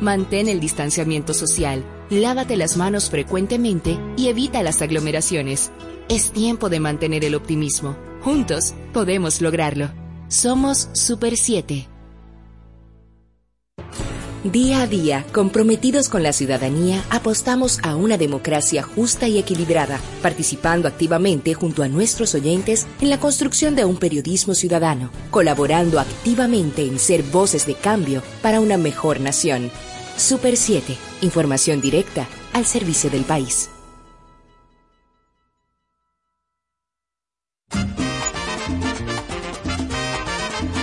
Mantén el distanciamiento social, lávate las manos frecuentemente y evita las aglomeraciones. Es tiempo de mantener el optimismo. Juntos podemos lograrlo. Somos Super 7. Día a día, comprometidos con la ciudadanía, apostamos a una democracia justa y equilibrada, participando activamente junto a nuestros oyentes en la construcción de un periodismo ciudadano, colaborando activamente en ser voces de cambio para una mejor nación. Super 7, información directa al servicio del país.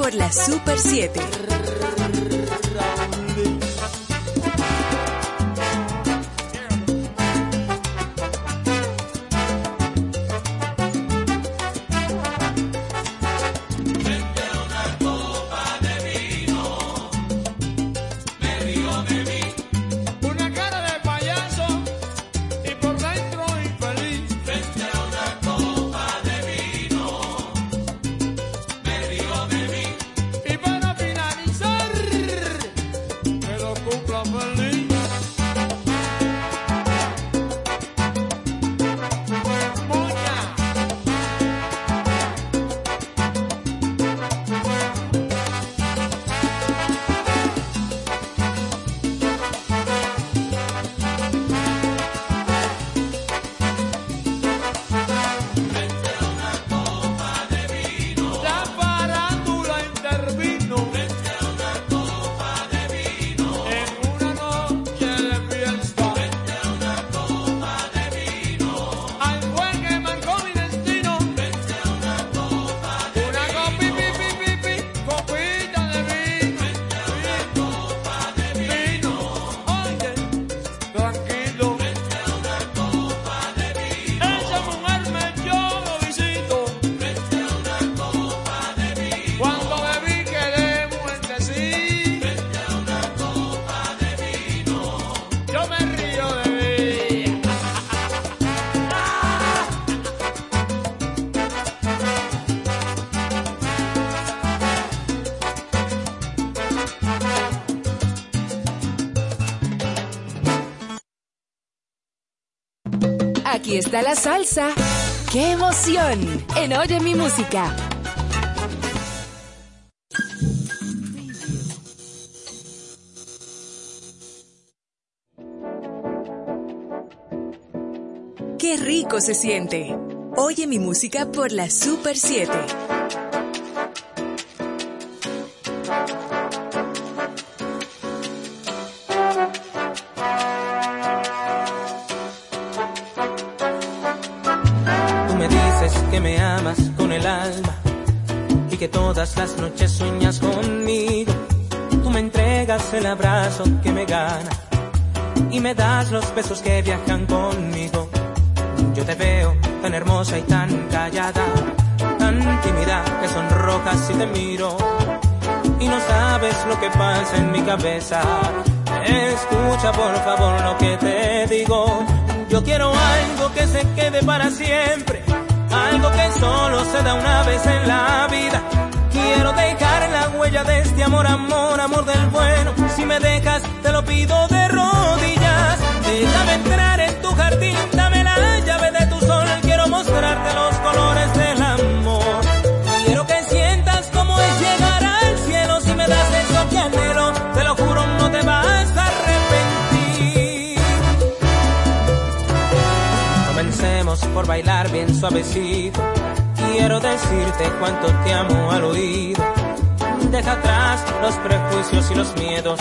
por la Super 7. Está la salsa. ¡Qué emoción! En Oye mi música. Qué rico se siente. Oye mi música por la Super 7. Me amas con el alma y que todas las noches sueñas conmigo. Tú me entregas el abrazo que me gana y me das los besos que viajan conmigo. Yo te veo tan hermosa y tan callada, tan tímida que sonrojas si te miro y no sabes lo que pasa en mi cabeza. Escucha por favor lo que te digo. Yo quiero algo que se quede para siempre, que solo se da una vez en la vida. Quiero dejar la huella de este amor, amor, amor del bueno. Si me dejas, te lo pido de rodillas. Déjame entrar por bailar bien suavecito. Quiero decirte cuánto te amo al oído. Deja atrás los prejuicios y los miedos.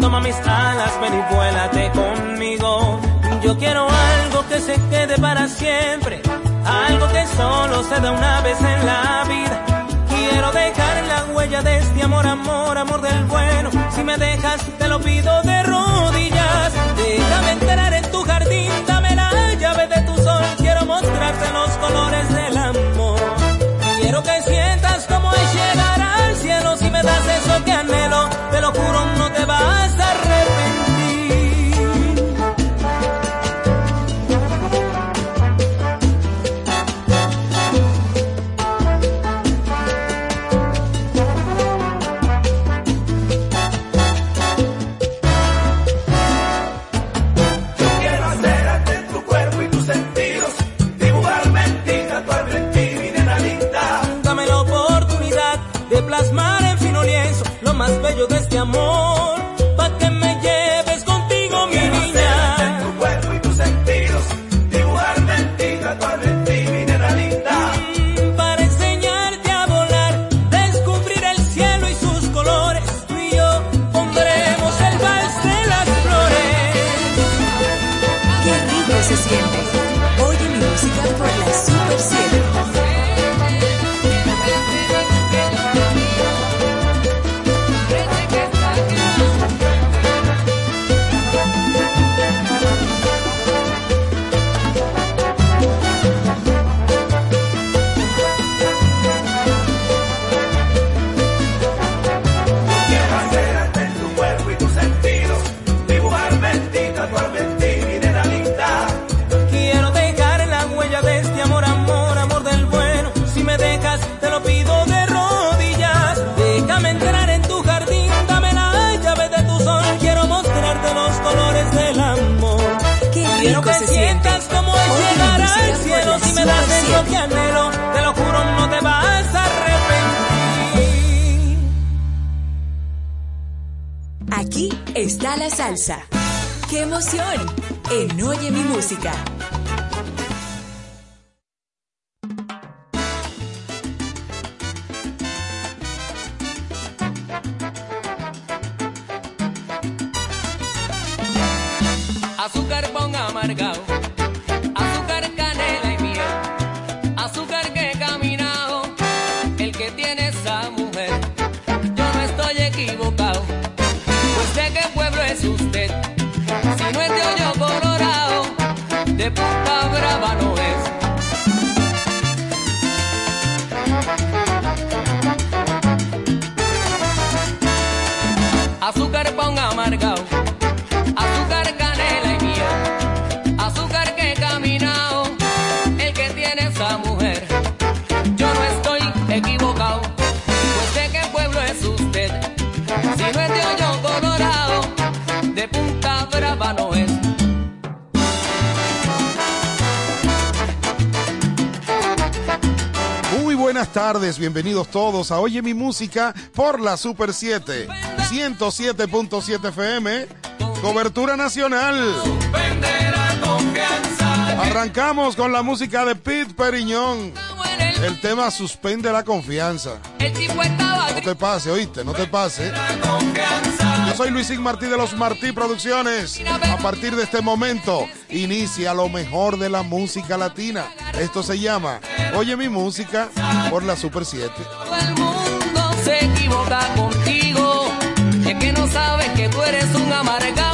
Toma mis alas, ven y vuélate conmigo. Yo quiero algo que se quede para siempre. Algo que solo se da una vez en la vida. Quiero dejar la huella de este amor, amor, amor del bueno. Si me dejas, te lo pido de rodillas. Déjame entrar en tu jardín, los colores del amor. Quiero que sientas como es llegar al cielo. Si me das eso que anhelo, te lo juro, no te vas a arrepentir. Bienvenidos todos a Oye mi música por la Super 7, 107.7 FM, cobertura nacional. Arrancamos con la música de Pete Periñón. El tema suspende la confianza. No te pase, oíste, no te pase. Yo soy Luisín Martí de los Martí Producciones. A partir de este momento, inicia lo mejor de la música latina esto se llama Oye mi música por la Super 7. Todo el mundo se equivoca contigo, y es que no sabes que tú eres un amargado.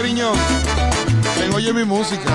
Periñón, ven oye mi música.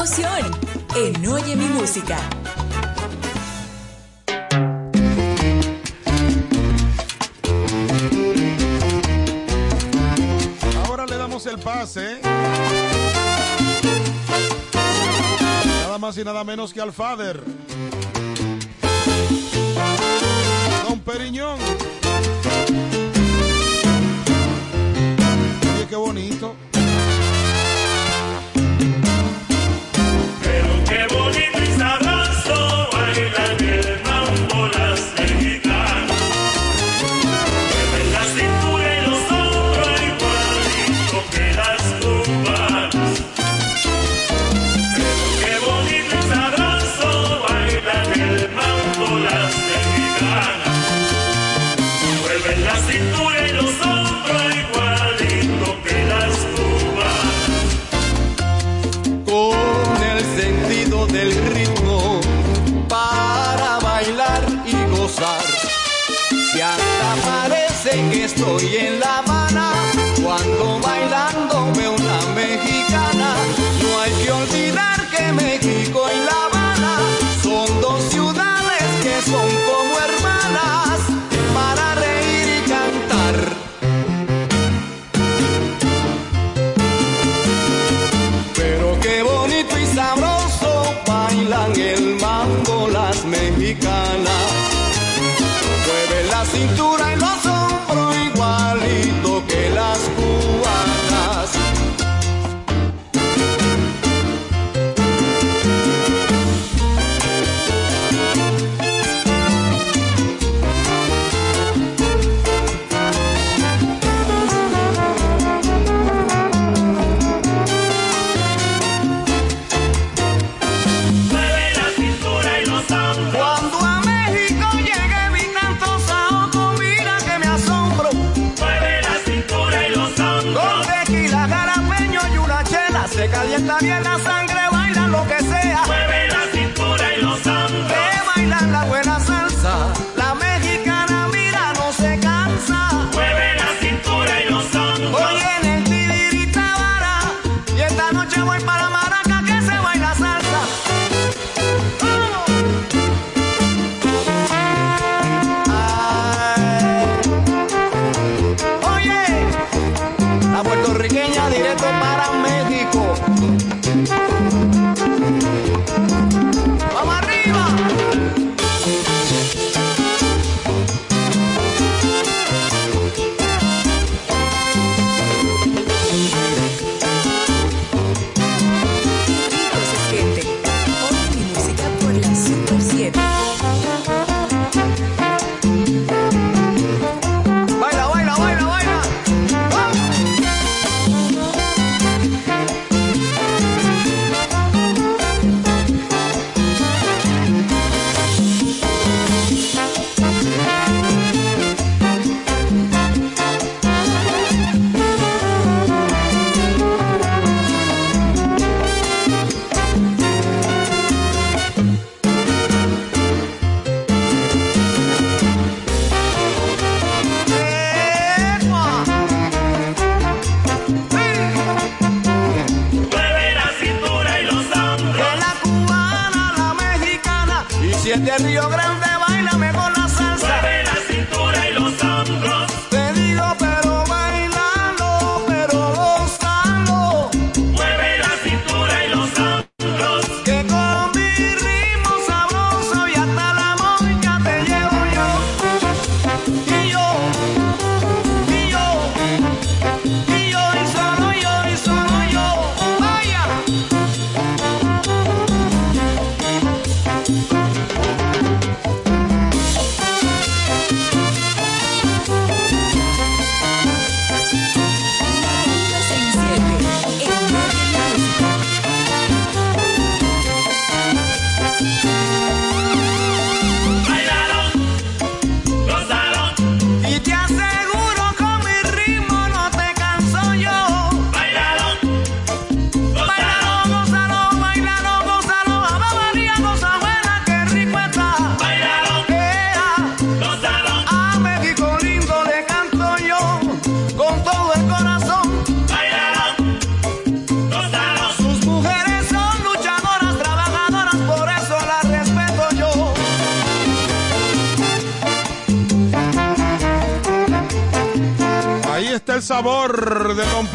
en Oye mi música. Ahora le damos el pase. Nada más y nada menos que al Fader. Don Periñón.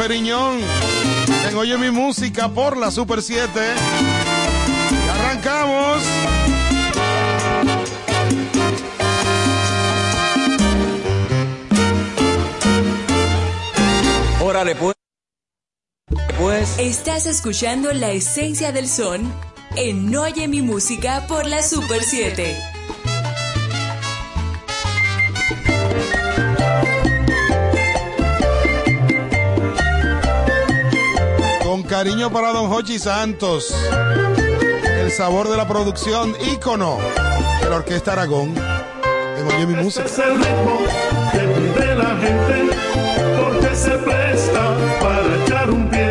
Feriñón. En Oye mi música por la Super 7. Arrancamos. Órale, pues. pues. Estás escuchando la esencia del son en Oye mi música por la Super 7. Cariño para Don Jochi Santos. El sabor de la producción, ícono de la Orquesta Aragón. En Oye mi música. Este es el ritmo que pide la gente porque se presta para echar un pie.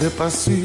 Despacito.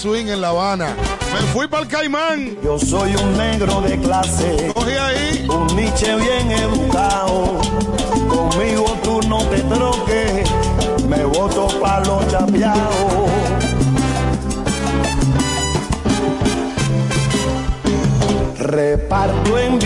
swing en La Habana. Me fui para el Caimán. Yo soy un negro de clase. Cogí ahí. Un niche bien educado. Conmigo tú no te troques. Me voto para los chapeados. Reparto en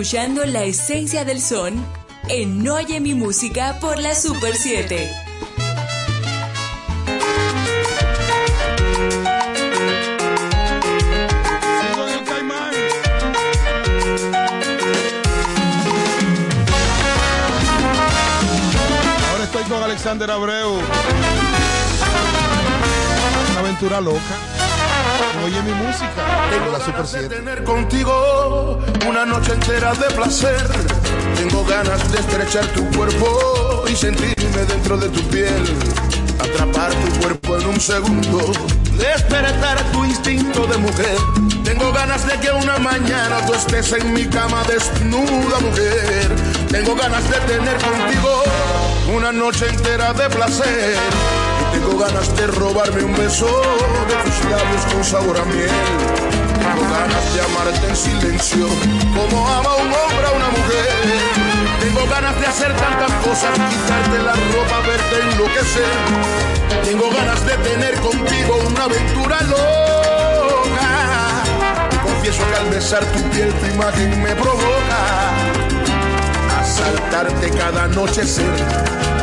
escuchando la esencia del son en Oye mi música por la Super 7. Ahora estoy con Alexander Abreu. Una aventura loca. Oye mi música. Tengo la Super ganas de 7. tener contigo una noche entera de placer. Tengo ganas de estrechar tu cuerpo y sentirme dentro de tu piel. Atrapar tu cuerpo en un segundo. Despertar tu instinto de mujer. Tengo ganas de que una mañana tú estés en mi cama desnuda, mujer. Tengo ganas de tener contigo una noche entera de placer. Tengo ganas de robarme un beso de tus labios con sabor a miel. Tengo ganas de amarte en silencio, como ama un hombre a una mujer. Tengo ganas de hacer tantas cosas, quitarte la ropa, verte enloquecer. Tengo ganas de tener contigo una aventura loca. Confieso que al besar tu piel tu imagen me provoca asaltarte cada anochecer,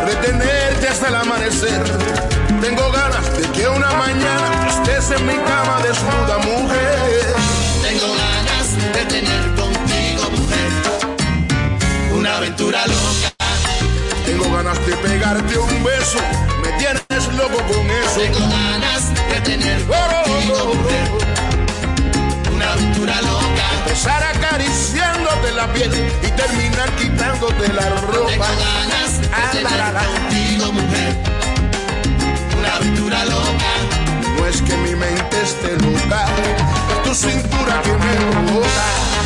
retenerte hasta el amanecer. Tengo ganas de que una mañana estés en mi cama desnuda, mujer. Tengo ganas de tener contigo, mujer, una aventura loca. Tengo ganas de pegarte un beso, me tienes loco con eso. Tengo ganas de tener contigo, mujer, una aventura loca. Empezar acariciándote la piel y terminar quitándote la ropa. Tengo ganas de tener contigo, mujer, No es que mi mente esté loca, es tu cintura que me provoca.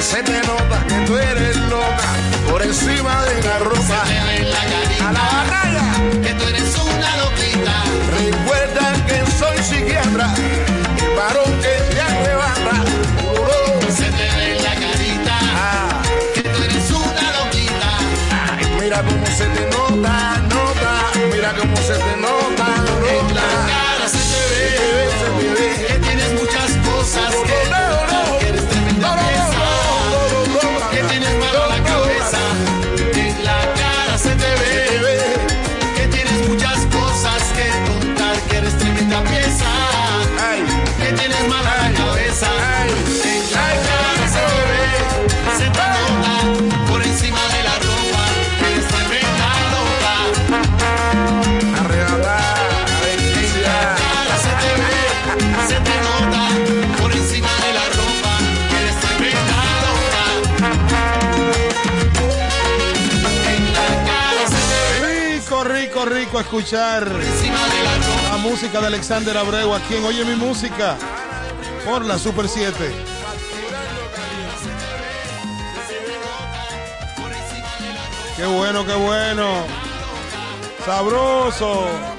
Se te nota que tú eres loca por encima de la ropa. Escuchar la música de Alexander Abreu aquí en Oye mi música por la Super 7. Qué bueno, qué bueno. Sabroso.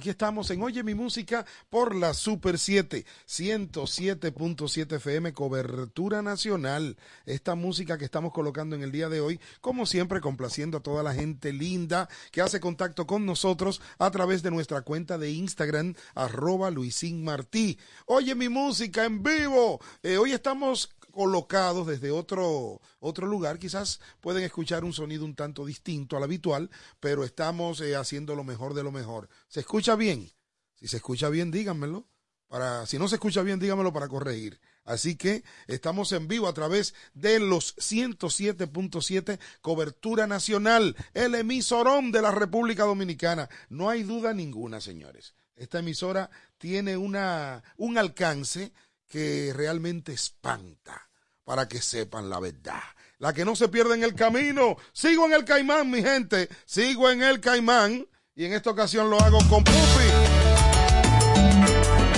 Aquí estamos en Oye mi música por la Super 7, 107.7 FM, cobertura nacional. Esta música que estamos colocando en el día de hoy, como siempre, complaciendo a toda la gente linda que hace contacto con nosotros a través de nuestra cuenta de Instagram, arroba Luisín Martí. Oye mi música en vivo. Eh, hoy estamos colocados desde otro, otro lugar. Quizás pueden escuchar un sonido un tanto distinto al habitual, pero estamos eh, haciendo lo mejor de lo mejor. ¿Se escucha bien? Si se escucha bien, díganmelo. Para, si no se escucha bien, díganmelo para corregir. Así que estamos en vivo a través de los 107.7 cobertura nacional, el emisorón de la República Dominicana. No hay duda ninguna, señores. Esta emisora tiene una, un alcance que realmente espanta, para que sepan la verdad. La que no se pierde en el camino. Sigo en el caimán, mi gente. Sigo en el caimán. Y en esta ocasión lo hago con Pupi.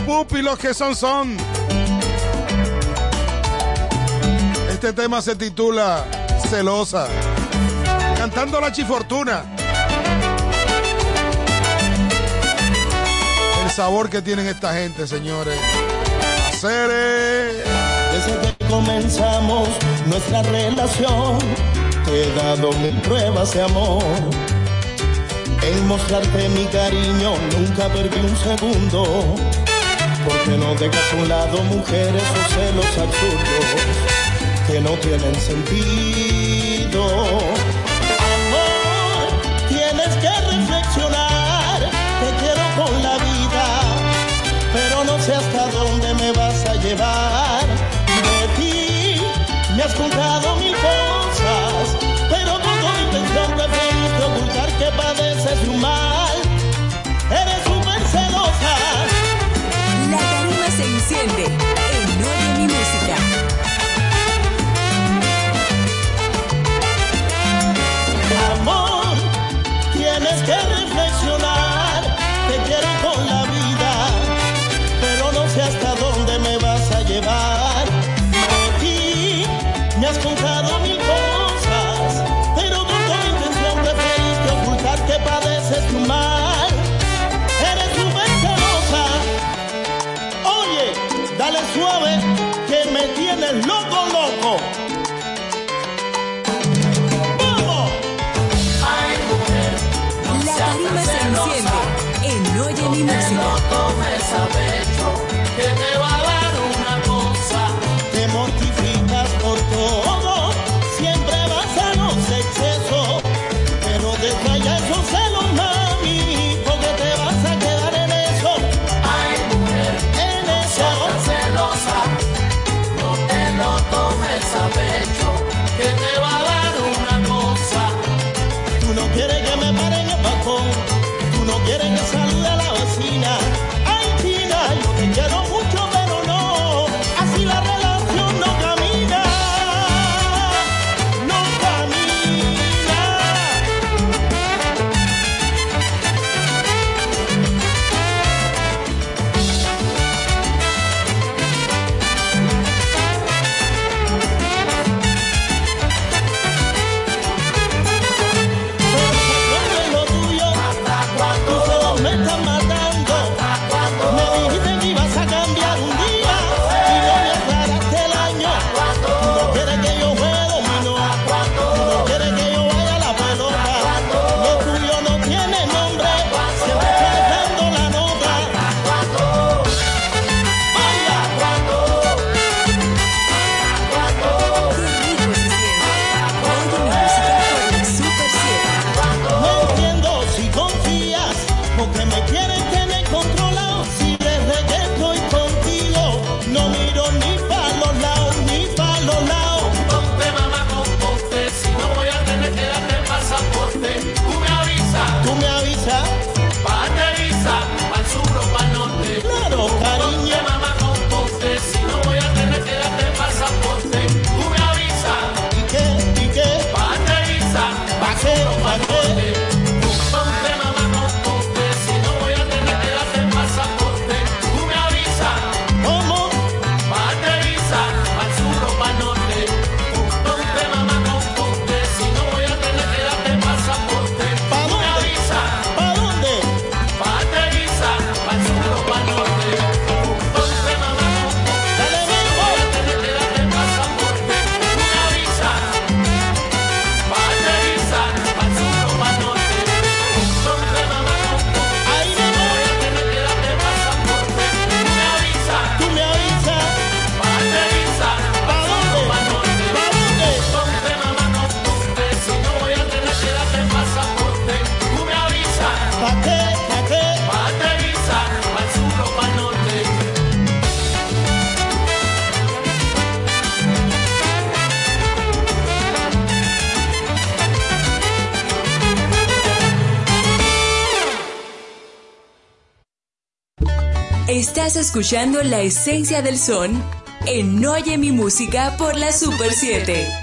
Pupi los que son son. Este tema se titula Celosa. Cantando la chifortuna. El sabor que tienen esta gente, señores. Desde que comenzamos nuestra relación, te he dado mil pruebas de amor. En mostrarte mi cariño nunca perdí un segundo. Porque no dejas a un lado mujeres o celos absurdos que no tienen sentido. Amor, tienes que reflexionar, te quiero con la vida, pero no sé hasta dónde me vas a llevar. Me has contado mil cosas, que escuchando la esencia del son en Oye mi música por la Super 7.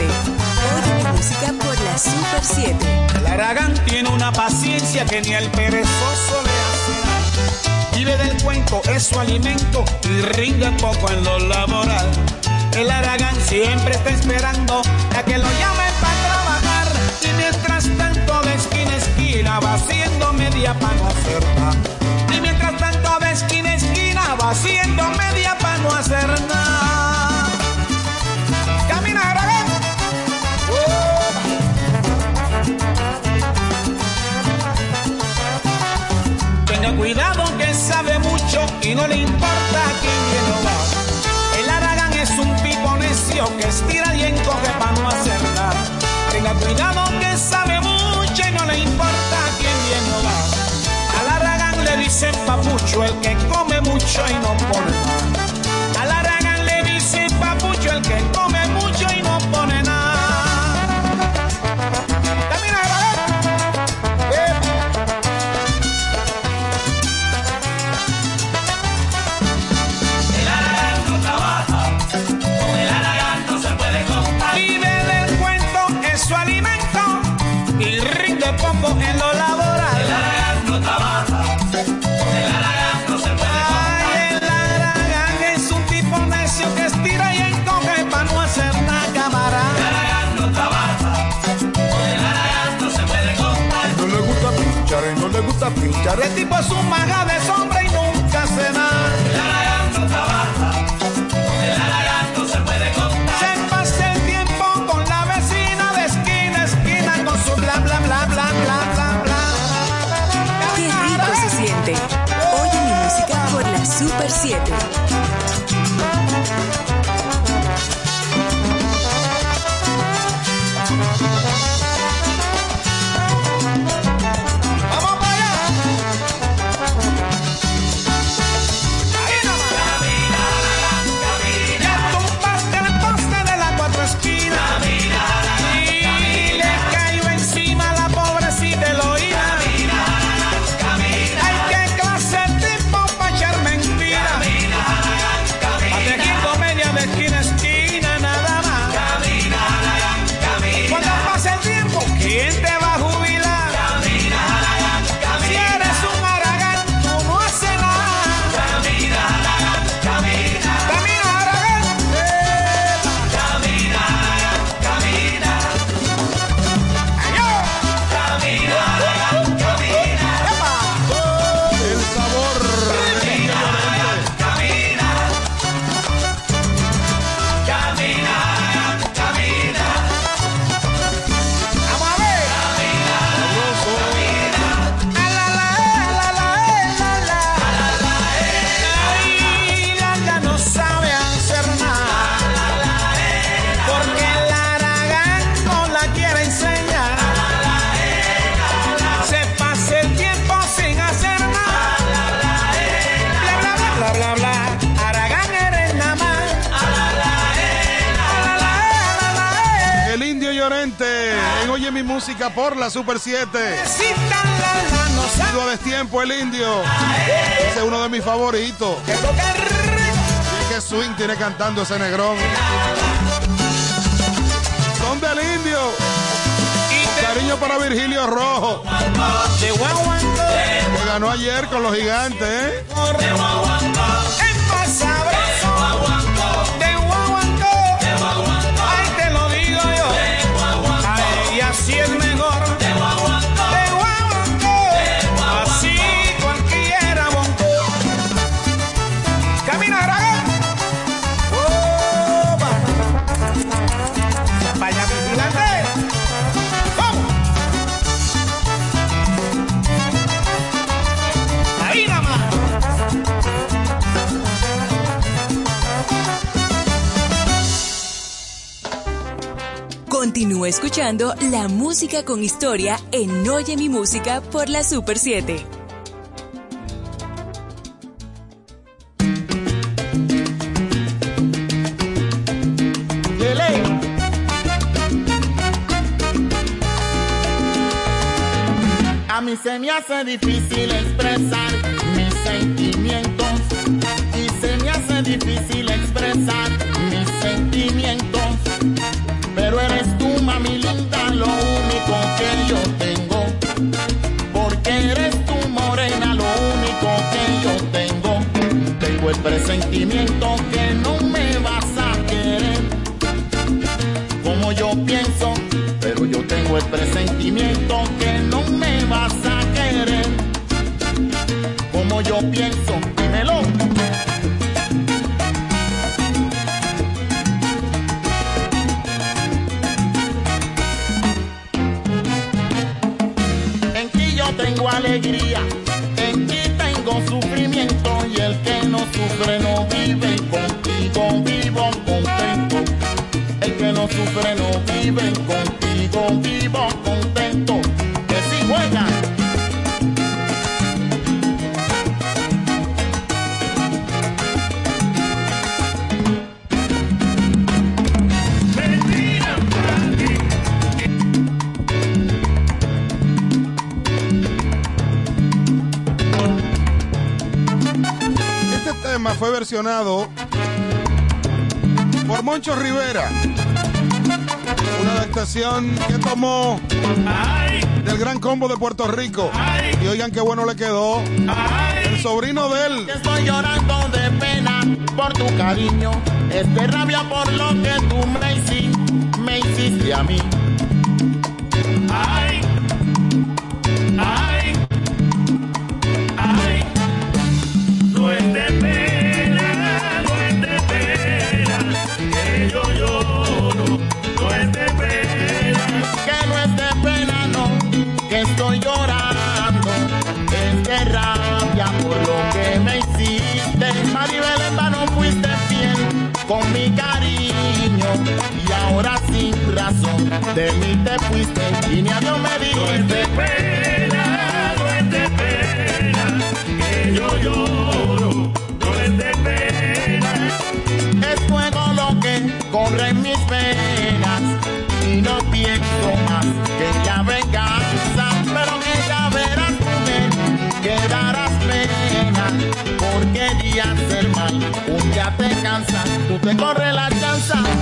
7. Oye música por la Super 7. Laragán tiene una paciencia que ni al perezoso le hace. Vive del cuento, es su alimento y rinde poco en lo laboral. El Aragán siempre está esperando a que lo llamen para trabajar y mientras tanto de esquina a esquina va haciendo media para no hacer nada. Y mientras tanto de esquina a esquina va haciendo media para no hacer nada. Camina Aragán. Cuidado que sabe mucho y no le importa a quién viene o va. El Aragán es un pico necio que estira y encoge para no hacer nada. Tenga cuidado que sabe mucho y no le importa a quién viene o va. Al Aragán le dicen papucho el que come mucho y no pone nada. Al Aragán le dicen papucho el que come mucho y no pone nada. passou uma por la Super 7. Ido a destiempo el indio. Ese es uno de mis favoritos. Y que swing tiene cantando ese negrón. Son del indio. Cariño para Virgilio Rojo. Que ganó ayer con los gigantes, ¿eh? Continúa escuchando la música con historia en Oye Mi Música por la Super 7. A mí se me hace difícil expresar mis sentimientos sentimiento que no me vas a querer. Como yo pienso, pero yo tengo el presentimiento que no me vas a querer. Como yo pienso viven contigo, vivo contento, que si juegan. Este tema fue versionado por Moncho Rivera estación que tomó del gran combo de Puerto Rico. Y oigan qué bueno le quedó. El sobrino de él. Estoy llorando de pena por tu cariño. Es de rabia por lo que tú me hiciste, me hiciste a mí. de mí te fuiste y ni adiós me dijiste. No es pues de pena, no es de pena, que yo lloro, no es de pena. Es fuego lo que corre en mis venas y no pienso más que ya venganza, pero que ya verás tú que darás pena, porque días del mal un día te cansa, tú te corres la chanza.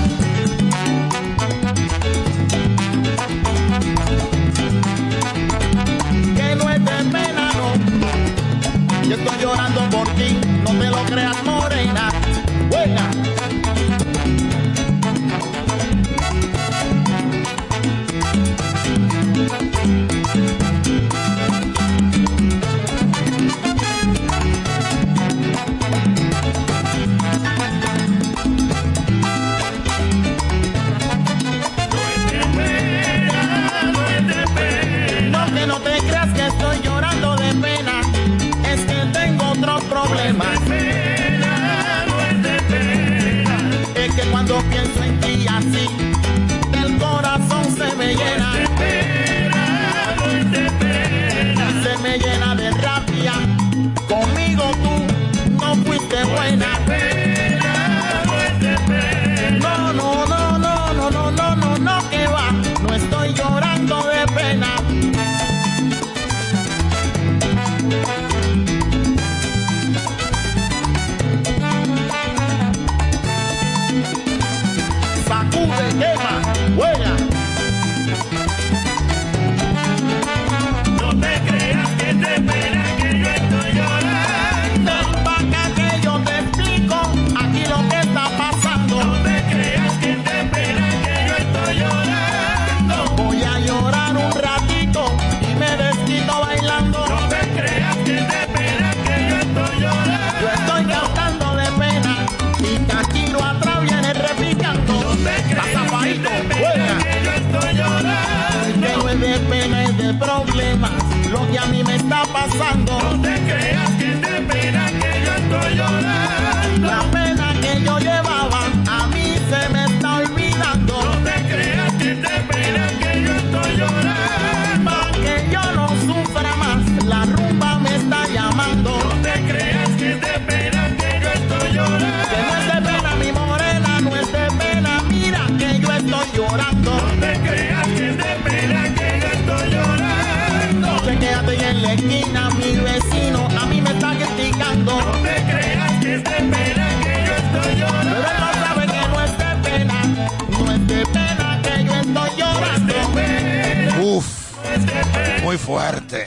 muy fuerte.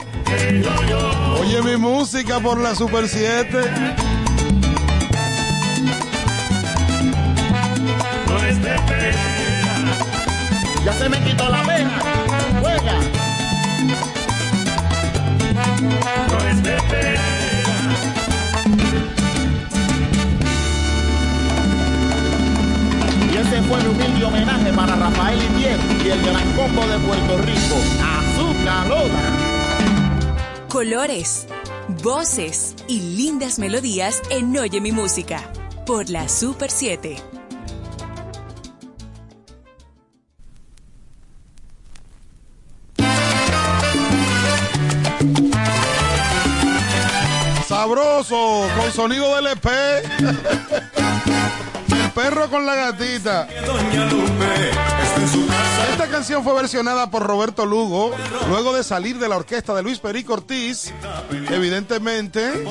Oye mi música por la Super 7. Ya se me quitó la vena. Juega. No es de pena. Y ese fue el humilde homenaje para Rafael y Indiel y el gran combo de Puerto Rico. Colores, voces y lindas melodías en Oye mi música por la Super 7. Sabroso, con sonido del EP. perro con la gatita. Esta canción fue versionada por Roberto Lugo luego de salir de la orquesta de Luis Perico Ortiz. Evidentemente,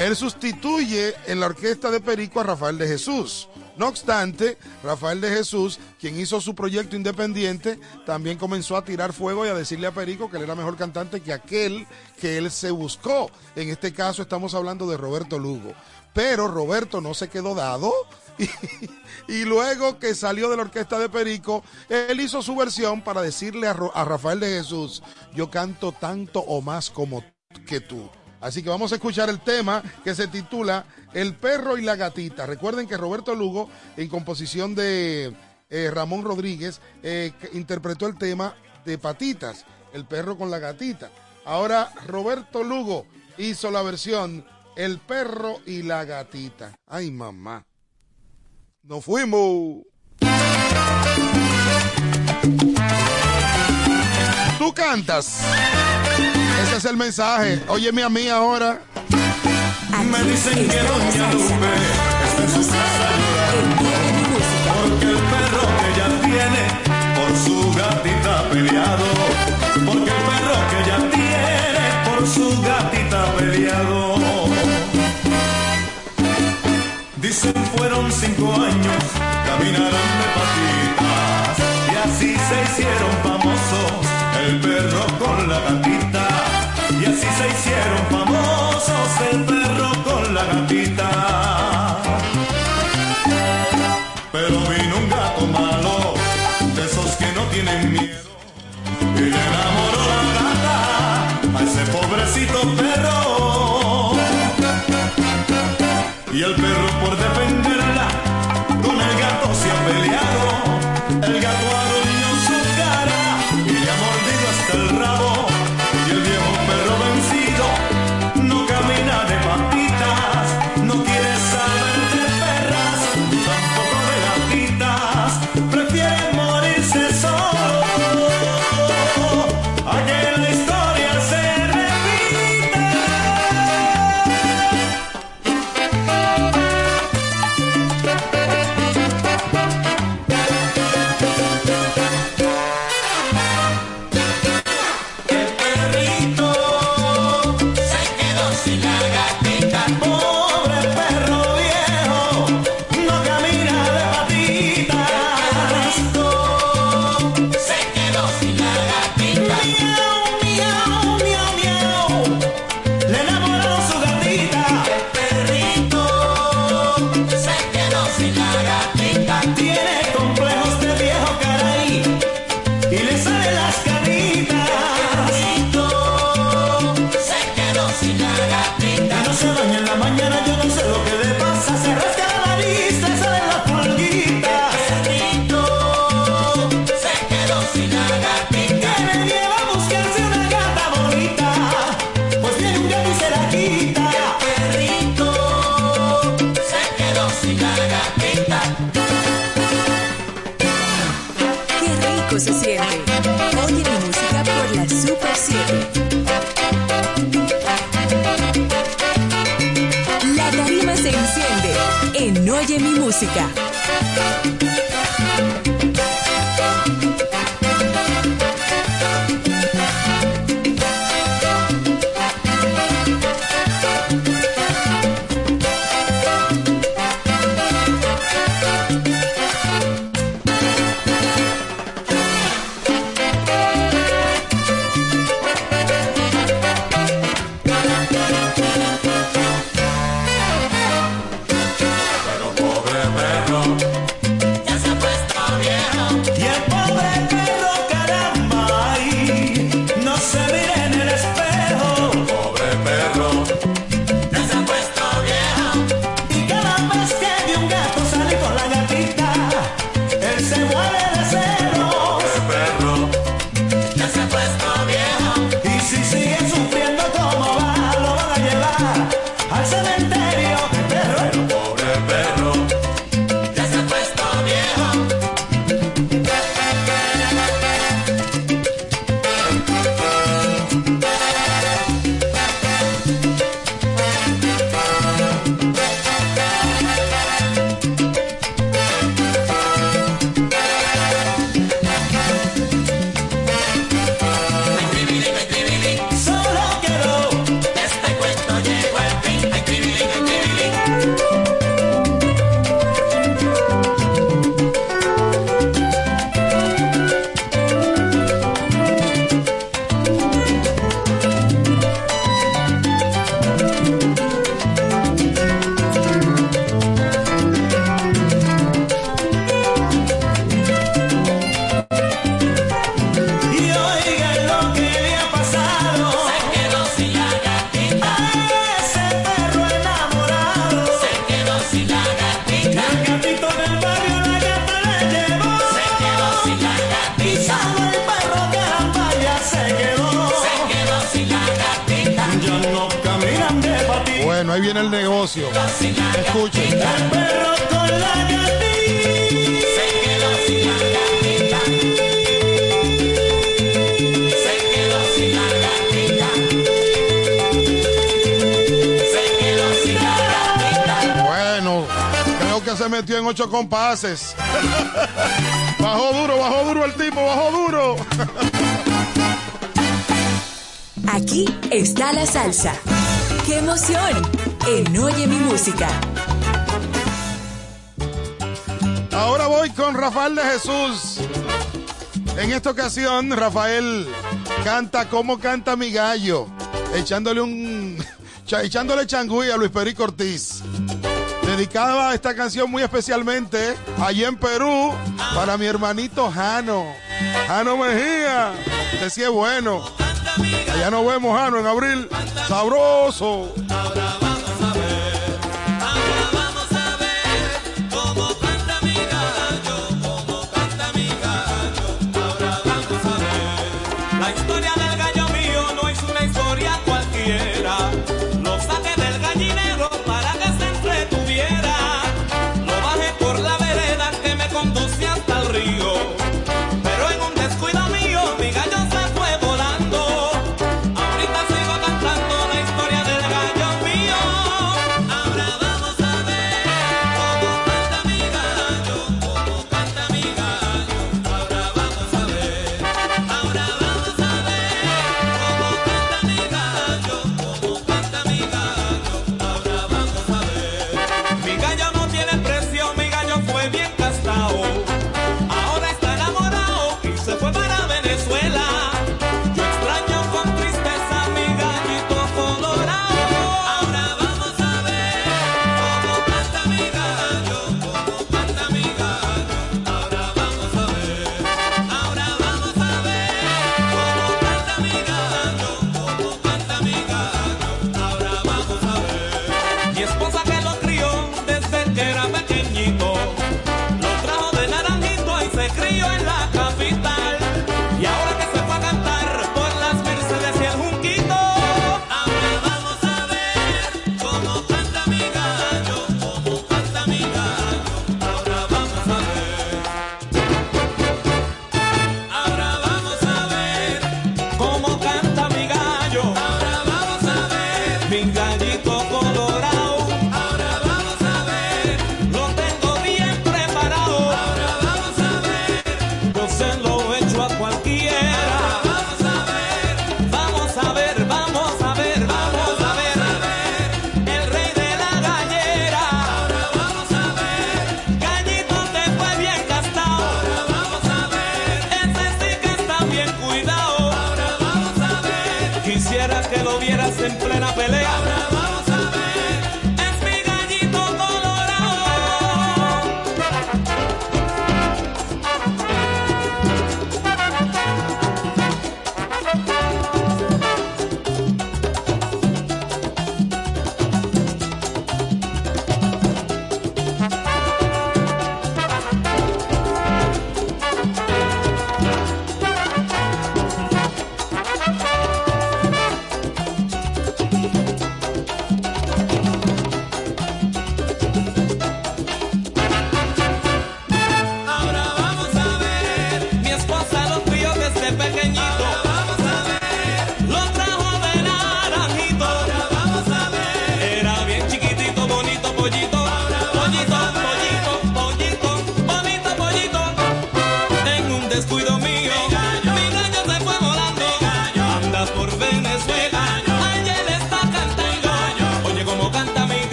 él sustituye en la orquesta de Perico a Rafael de Jesús. No obstante, Rafael de Jesús, quien hizo su proyecto independiente, también comenzó a tirar fuego y a decirle a Perico que él era mejor cantante que aquel que él se buscó. En este caso estamos hablando de Roberto Lugo. Pero Roberto no se quedó dado y, luego que salió de la orquesta de Perico, él hizo su versión para decirle a, Rafael de Jesús, yo canto tanto o más como que tú. Así que vamos a escuchar el tema que se titula El perro y la gatita. Recuerden que Roberto Lugo, en composición de eh, Ramón Rodríguez, eh, interpretó el tema de Patitas, el perro con la gatita. Ahora Roberto Lugo hizo la versión El perro y la gatita. Ay, mamá. Nos fuimos. Tú cantas. Ese es el mensaje. Óyeme a mí ahora. Me dicen que Doña Lupe está en su casa llorando Porque el perro que ella tiene por su gatita peleado Porque el perro que ella tiene por su gatita peleado Dicen fueron cinco años, caminaron de patitas Y así se hicieron famosos el perro con la gatita Y así se hicieron famosos el perro con la gatita. Pero vino un gato malo, de esos que no tienen miedo Y le enamoró la gata a ese pobrecito perro. Y el perro por defenderla música. pases. Bajó duro, bajó duro el tipo, bajó duro. Aquí está la salsa. ¡Qué emoción! En Oye mi música. Ahora voy con Rafael de Jesús. En esta ocasión, Rafael canta como canta mi gallo, echándole un echándole changüí a Luis Perico Ortiz. Y dedicaba esta canción muy especialmente allí en Perú para mi hermanito Jano. Jano Mejía, que sí es bueno. Allá nos vemos, Jano, en abril. Sabroso.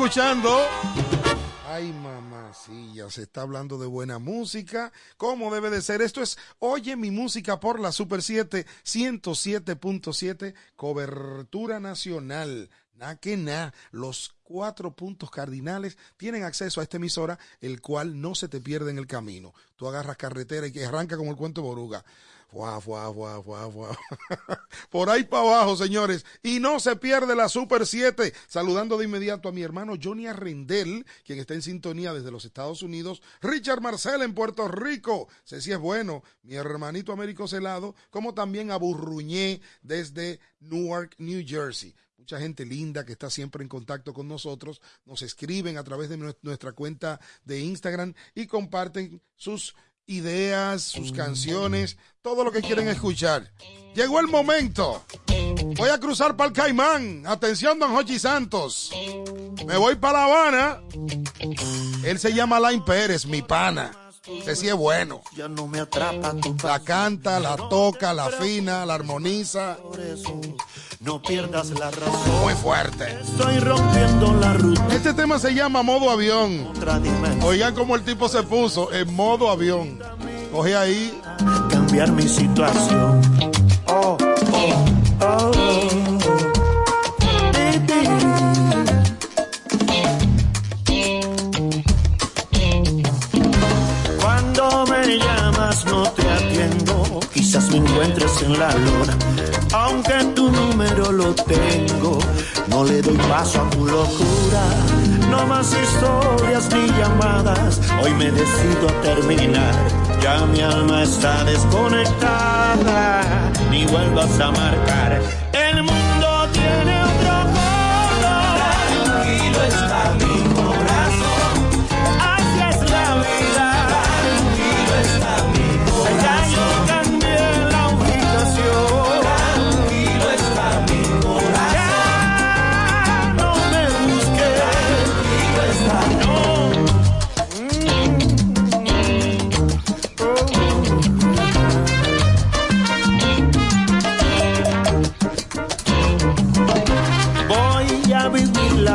Escuchando. Ay, mamá, sí, ya se está hablando de buena música. ¿Cómo debe de ser? Esto es Oye mi música por la Super 7 107.7, cobertura nacional. Na que na, los cuatro puntos cardinales tienen acceso a esta emisora, el cual no se te pierde en el camino. Tú agarras carretera y que arranca como el cuento de Boruga. Fuá, fuá, fuá, fuá, fuá. Por ahí para abajo, señores. Y no se pierde la Super 7. Saludando de inmediato a mi hermano Johnny Arrendel, quien está en sintonía desde los Estados Unidos. Richard Marcel en Puerto Rico. Si es bueno. Mi hermanito Américo Celado. Como también a Burruñé desde Newark, New Jersey mucha gente linda que está siempre en contacto con nosotros, nos escriben a través de nuestra cuenta de Instagram y comparten sus ideas, sus canciones, todo lo que quieren escuchar. Llegó el momento. Voy a cruzar para el Caimán. Atención, don Jochi Santos. Me voy para La Habana. Él se llama Alain Pérez, mi pana. Ese sí es bueno. Ya no me atrapa La canta, la toca, la afina, la armoniza. No pierdas la razón. Muy fuerte. Estoy rompiendo la ruta. Este tema se llama modo avión. Oigan cómo el tipo se puso en modo avión. Coge ahí. Cambiar mi situación. Oh, oh, oh. En la aunque tu número lo tengo, no le doy paso a tu locura. No más historias ni llamadas, hoy me decido a terminar. Ya mi alma está desconectada, ni vuelvas a marcar.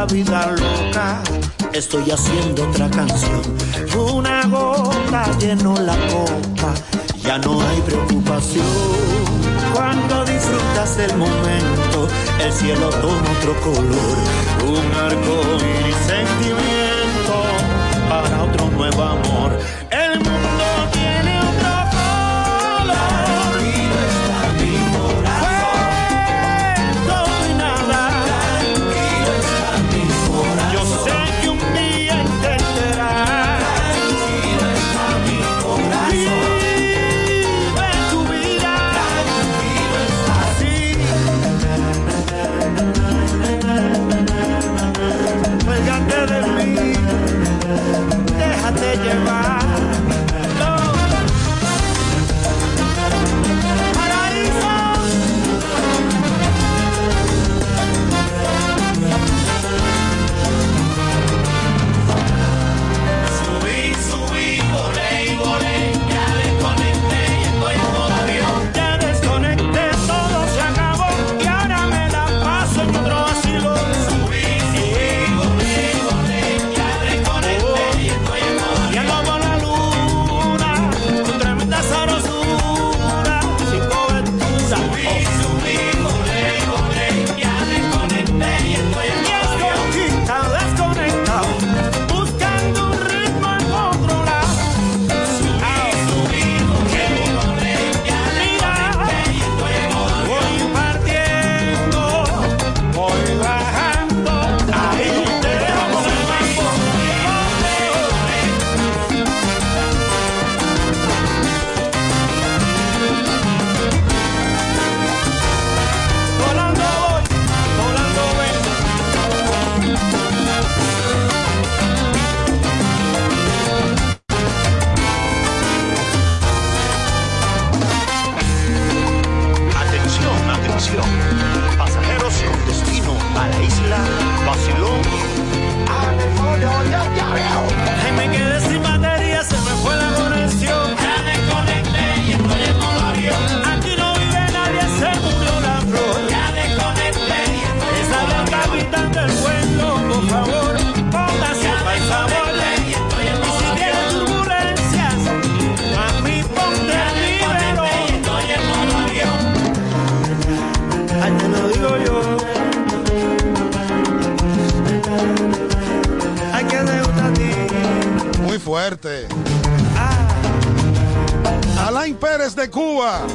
Vida loca. Estoy haciendo otra canción. Una gota llenó la copa. Ya no hay preocupación. Cuando disfrutas del momento, el cielo toma otro color. Un arco iris sentimiento para otro nuevo amor. Alain Pérez de Cuba.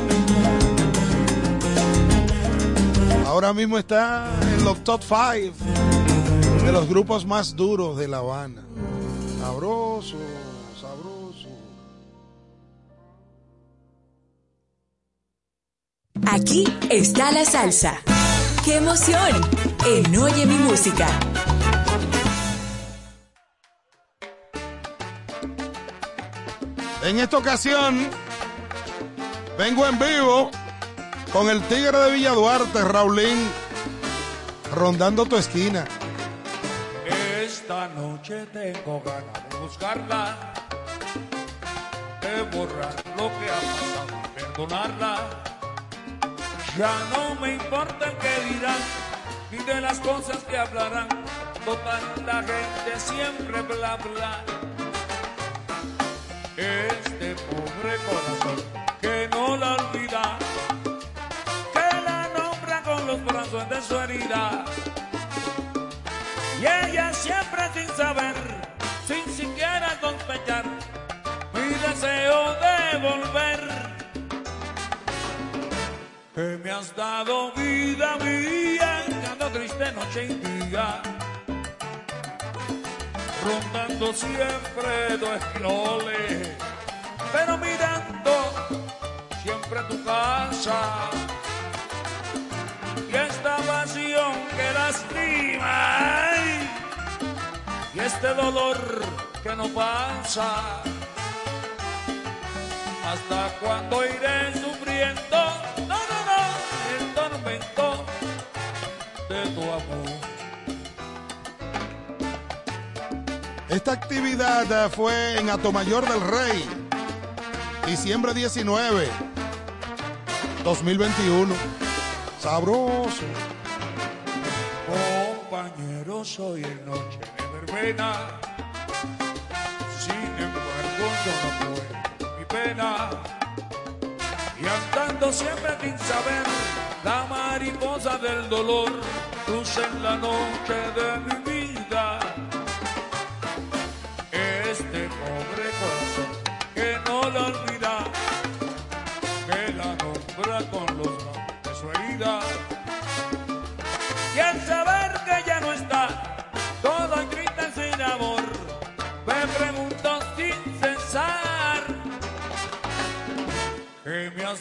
Ahora mismo está en los top 5 de los grupos más duros de La Habana. Sabroso, sabroso. Aquí está la salsa. ¡Qué emoción! En Oye mi música. En esta ocasión vengo en vivo con el Tigre de Villa Duarte, Raulín, rondando tu esquina. Esta noche tengo ganas de buscarla, de borrar lo que ha pasado perdonarla. Ya no me importa que dirán, ni de las cosas que hablarán. Total, la gente siempre bla bla. Este pobre corazón que no la olvida, que la nombra con los brazos de su herida. Y ella siempre sin saber, sin siquiera sospechar, mi deseo de volver. Que me has dado vida mía, que ando triste noche y día. Rondando siempre dos esquiroles, pero mirando siempre tu casa. Y esta pasión que lastima, ay, y este dolor que no pasa. ¿Hasta cuando iré sufriendo? No, no, no, el tormento de tu amor. Esta actividad eh, fue en Atomayor del Rey, diciembre 19, 2021. Sabroso. Compañero, soy el noche de verbena. Sin embargo, yo no puedo mi pena. Y andando siempre sin saber, la mariposa del dolor cruza en la noche de mi vida.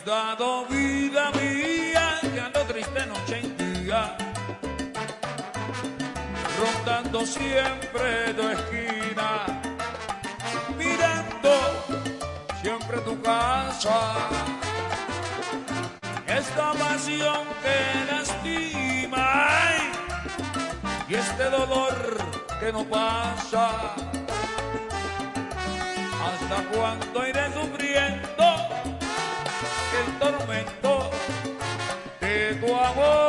Dado vida mía, que ando triste noche y día, rondando siempre tu esquina, mirando siempre tu casa. Esta pasión que lastima y este dolor que no pasa. ¿Hasta cuándo iré sufriendo de tu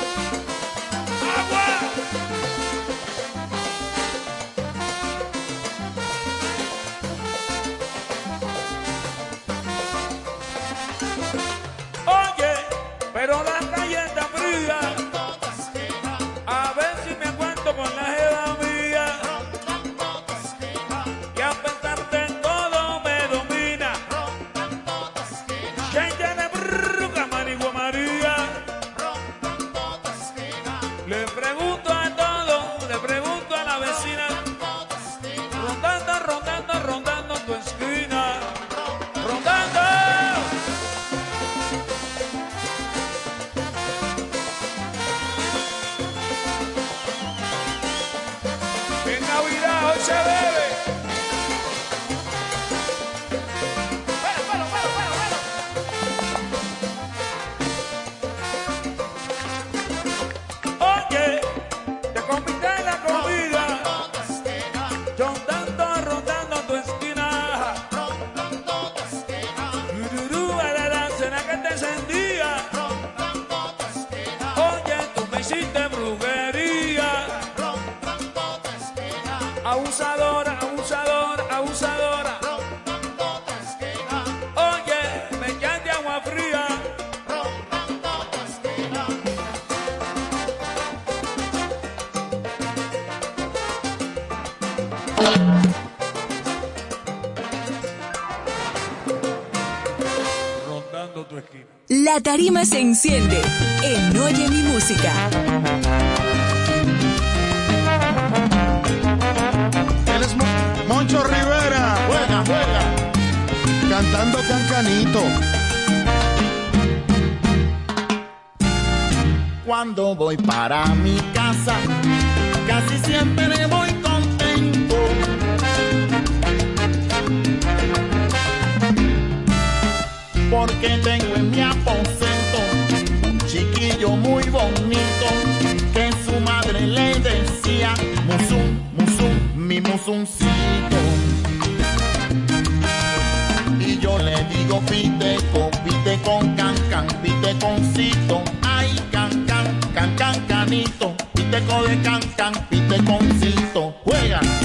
La tarima se enciende en Oye mi música. Él es Moncho Rivera. Juega, juega. Cantando cancanito. Cuando voy para mi casa, casi siempre voy contento. Porque tengo punzoncito. Y yo le digo piteco, piteco, can, can, piteconcito. Ay, can, can, can, can, canito. Piteco de can, can, piteconcito. Juega.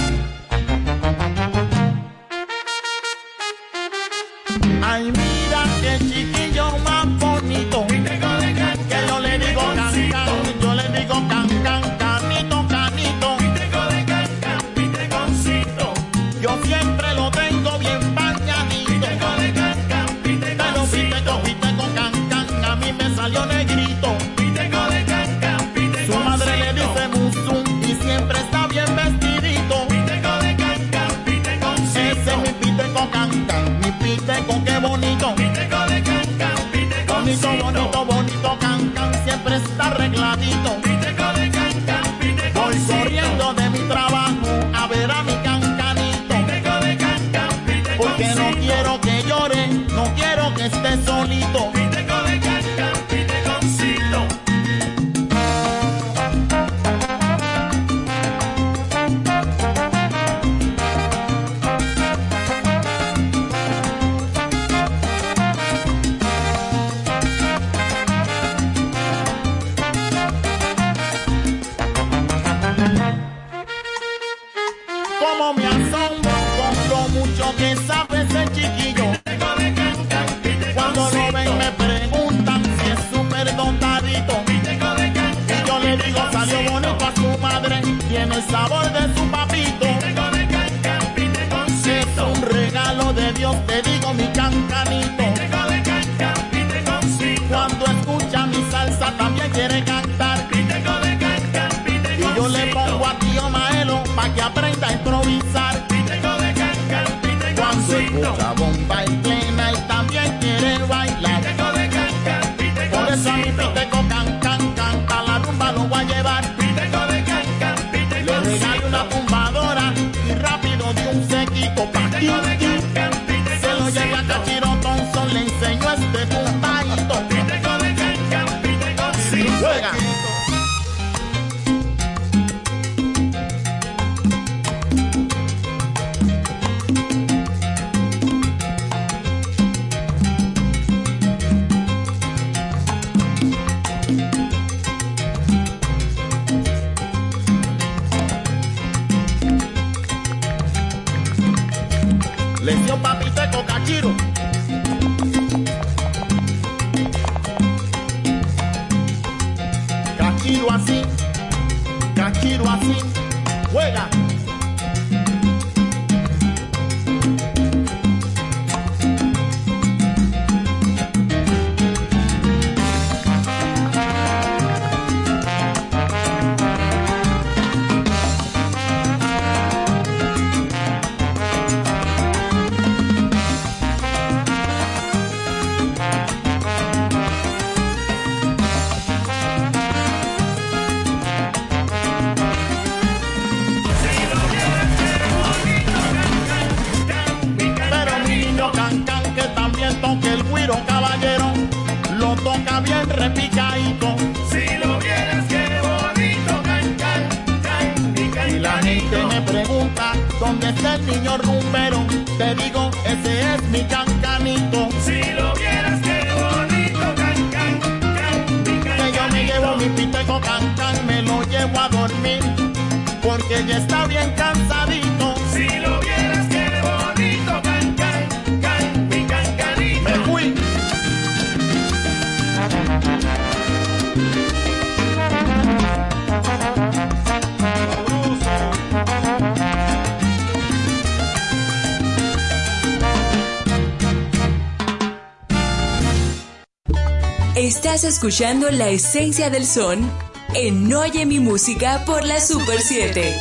Estás escuchando la esencia del son en Oye mi música por la Super 7.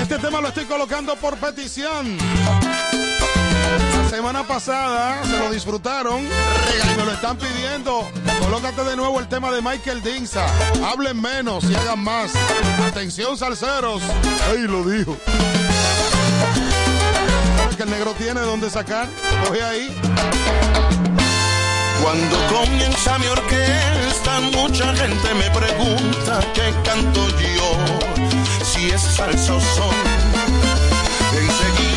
Este tema lo estoy colocando por petición. La semana pasada se lo disfrutaron y me lo están pidiendo. Colócate de nuevo el tema de Michael Dinsa. Hablen menos y hagan más. Atención, salseros. Ahí lo dijo. Que el negro tiene donde sacar. Coge ahí. Cuando comienza mi orquesta, mucha gente me pregunta qué canto yo, si es salsa son. Enseguida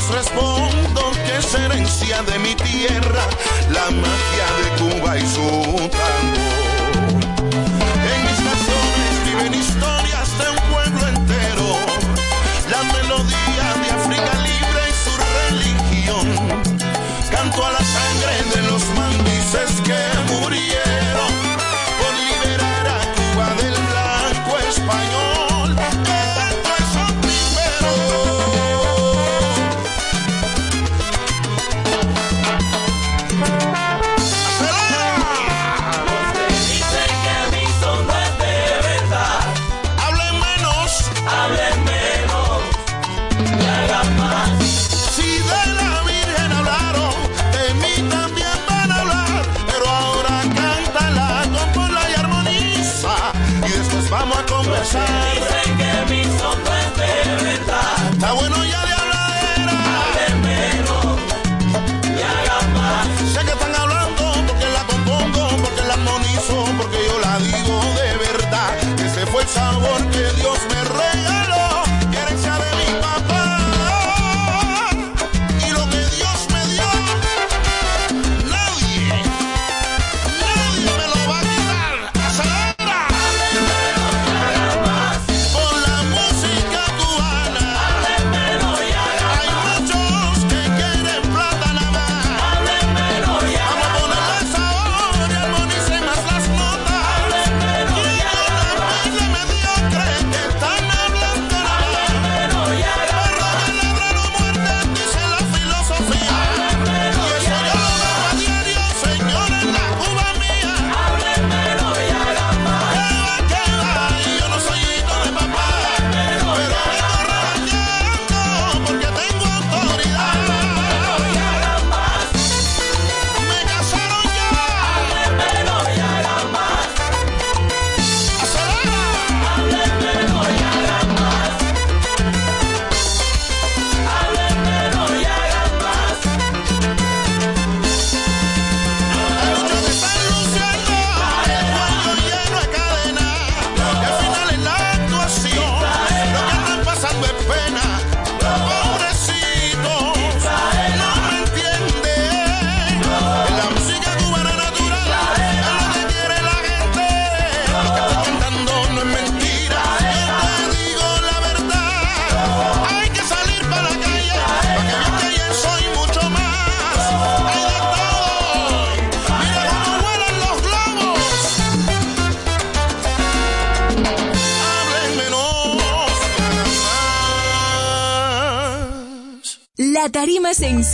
les respondo que es herencia de mi tierra, la magia de Cuba y su tango.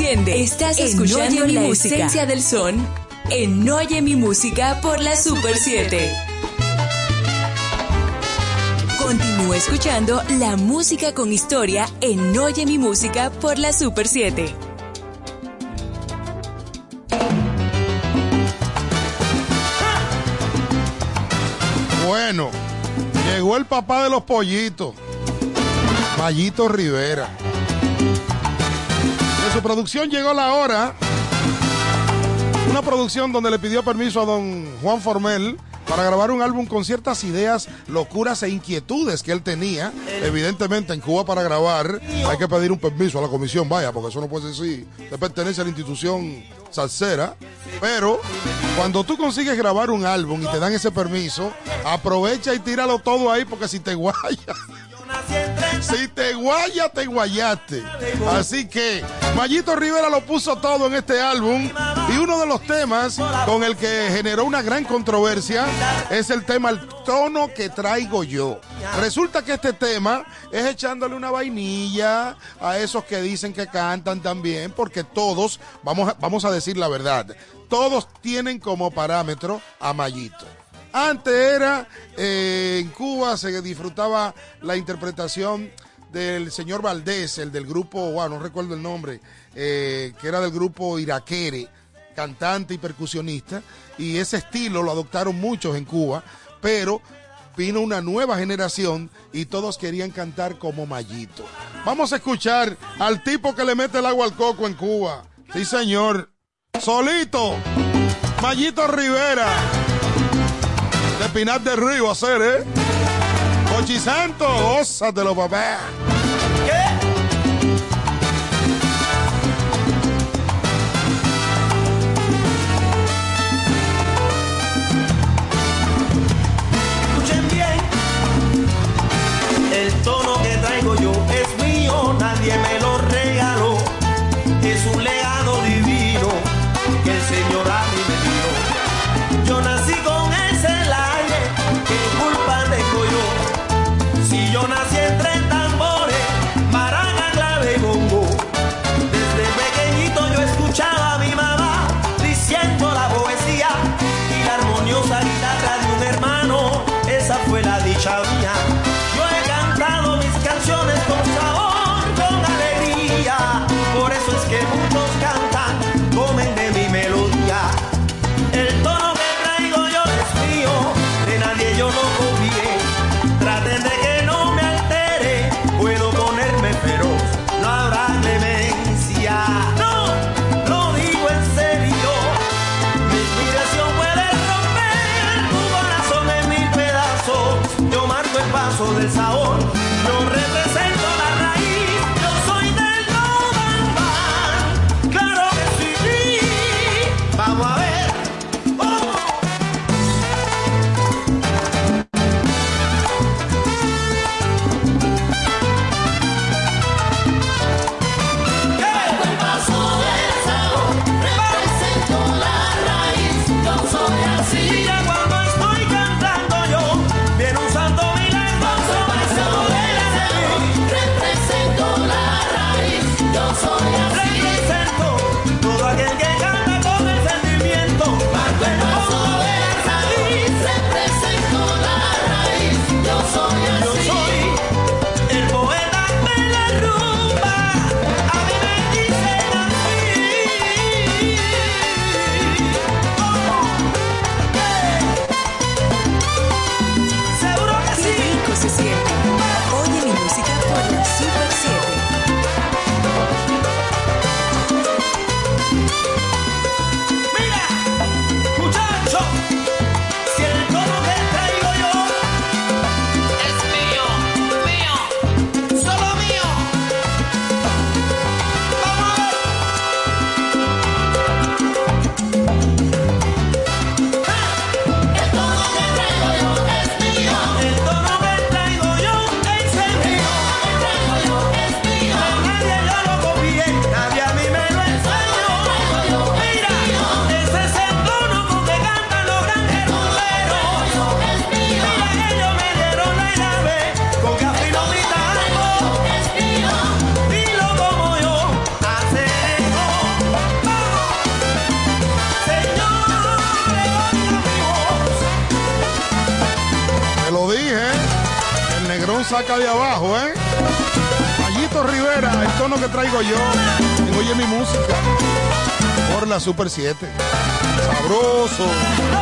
Enciende. Estás escuchando la esencia del son en Oye mi música por la Super 7. Continúa escuchando la música con historia en Oye mi música por la Super 7. Bueno, llegó el papá de los pollitos, Mayito Rivera. Su producción llegó la hora. Una producción donde le pidió permiso a don Juan Formel para grabar un álbum con ciertas ideas, locuras e inquietudes que él tenía. Evidentemente en Cuba para grabar hay que pedir un permiso a la comisión, vaya, porque eso no puede decir, te pertenece a la institución salsera. Pero cuando tú consigues grabar un álbum y te dan ese permiso, aprovecha y tíralo todo ahí porque si te guaya. Si te guaya, te guayaste. Así que Mayito Rivera lo puso todo en este álbum. Y uno de los temas con el que generó una gran controversia es el tema El tono que traigo yo. Resulta que este tema es echándole una vainilla a esos que dicen que cantan también, porque todos, vamos a, vamos a decir la verdad, todos tienen como parámetro a Mayito. Antes era, eh, en Cuba se disfrutaba la interpretación del señor Valdés, el del grupo, wow, no recuerdo el nombre, eh, que era del grupo Iraquere, cantante y percusionista, y ese estilo lo adoptaron muchos en Cuba, pero vino una nueva generación y todos querían cantar como Mayito. Vamos a escuchar al tipo que le mete el agua al coco en Cuba. Sí, señor. Solito. Mayito Rivera. De Pinar del Río, hacer, ¿eh? Cochi Santo, gózatelo, papá. Escuchen bien, el tono que traigo yo es mío, nadie me lo regaló. Es un legado la Super 7. Sabroso.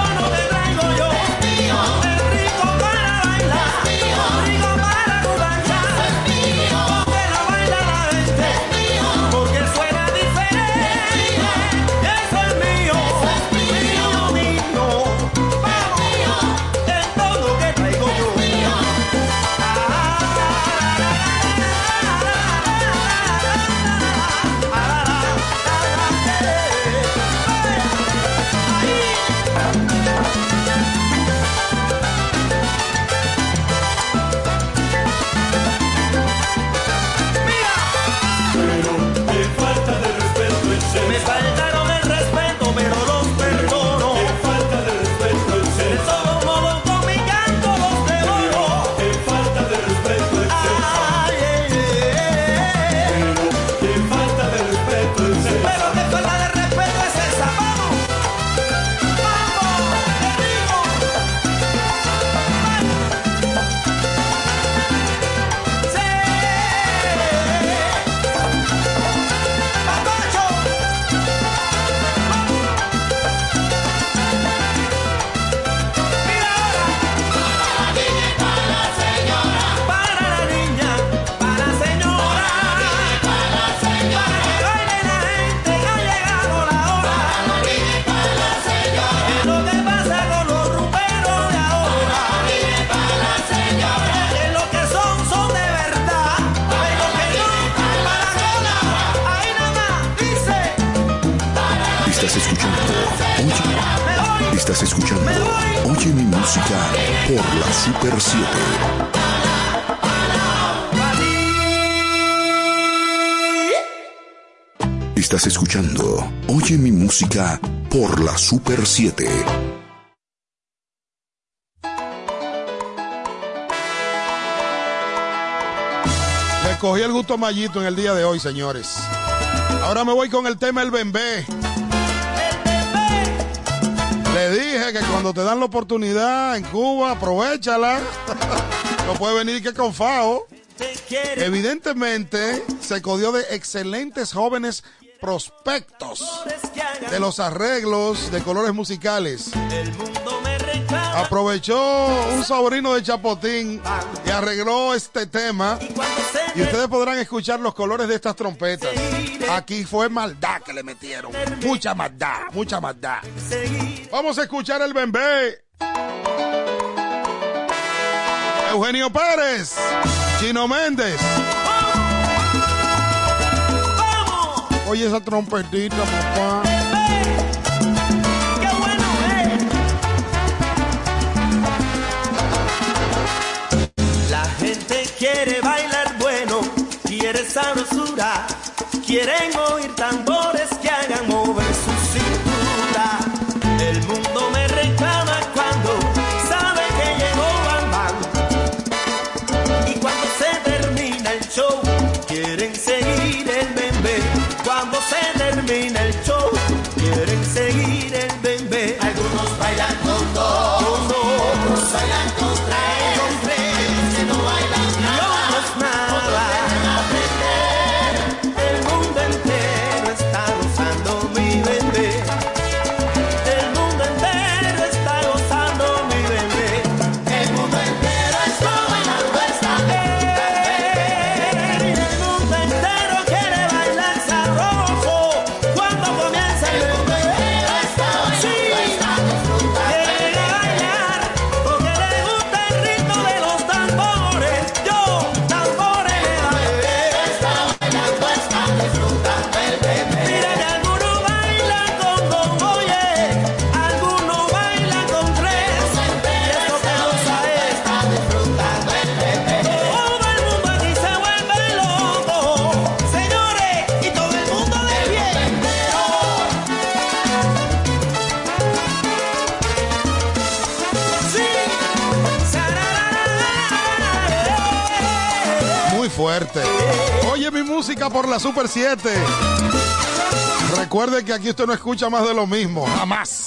Música por la Super 7. Le cogí el gusto mallito en el día de hoy, señores. Ahora me voy con el tema El Bembé. Le dije que cuando te dan la oportunidad en Cuba, aprovechala. no puede venir que con FAO. Evidentemente, se codió de excelentes jóvenes prospectos de los arreglos de colores musicales. Aprovechó un sobrino de Chapotín y arregló este tema. Y ustedes podrán escuchar los colores de estas trompetas. Aquí fue maldad que le metieron. Mucha maldad, mucha maldad. Vamos a escuchar el bembé. Eugenio Pérez, Chino Méndez. Oye esa trompetita, papá. Sabrosura, quieren oír tambores por la Super 7. Recuerde que aquí usted no escucha más de lo mismo. Jamás.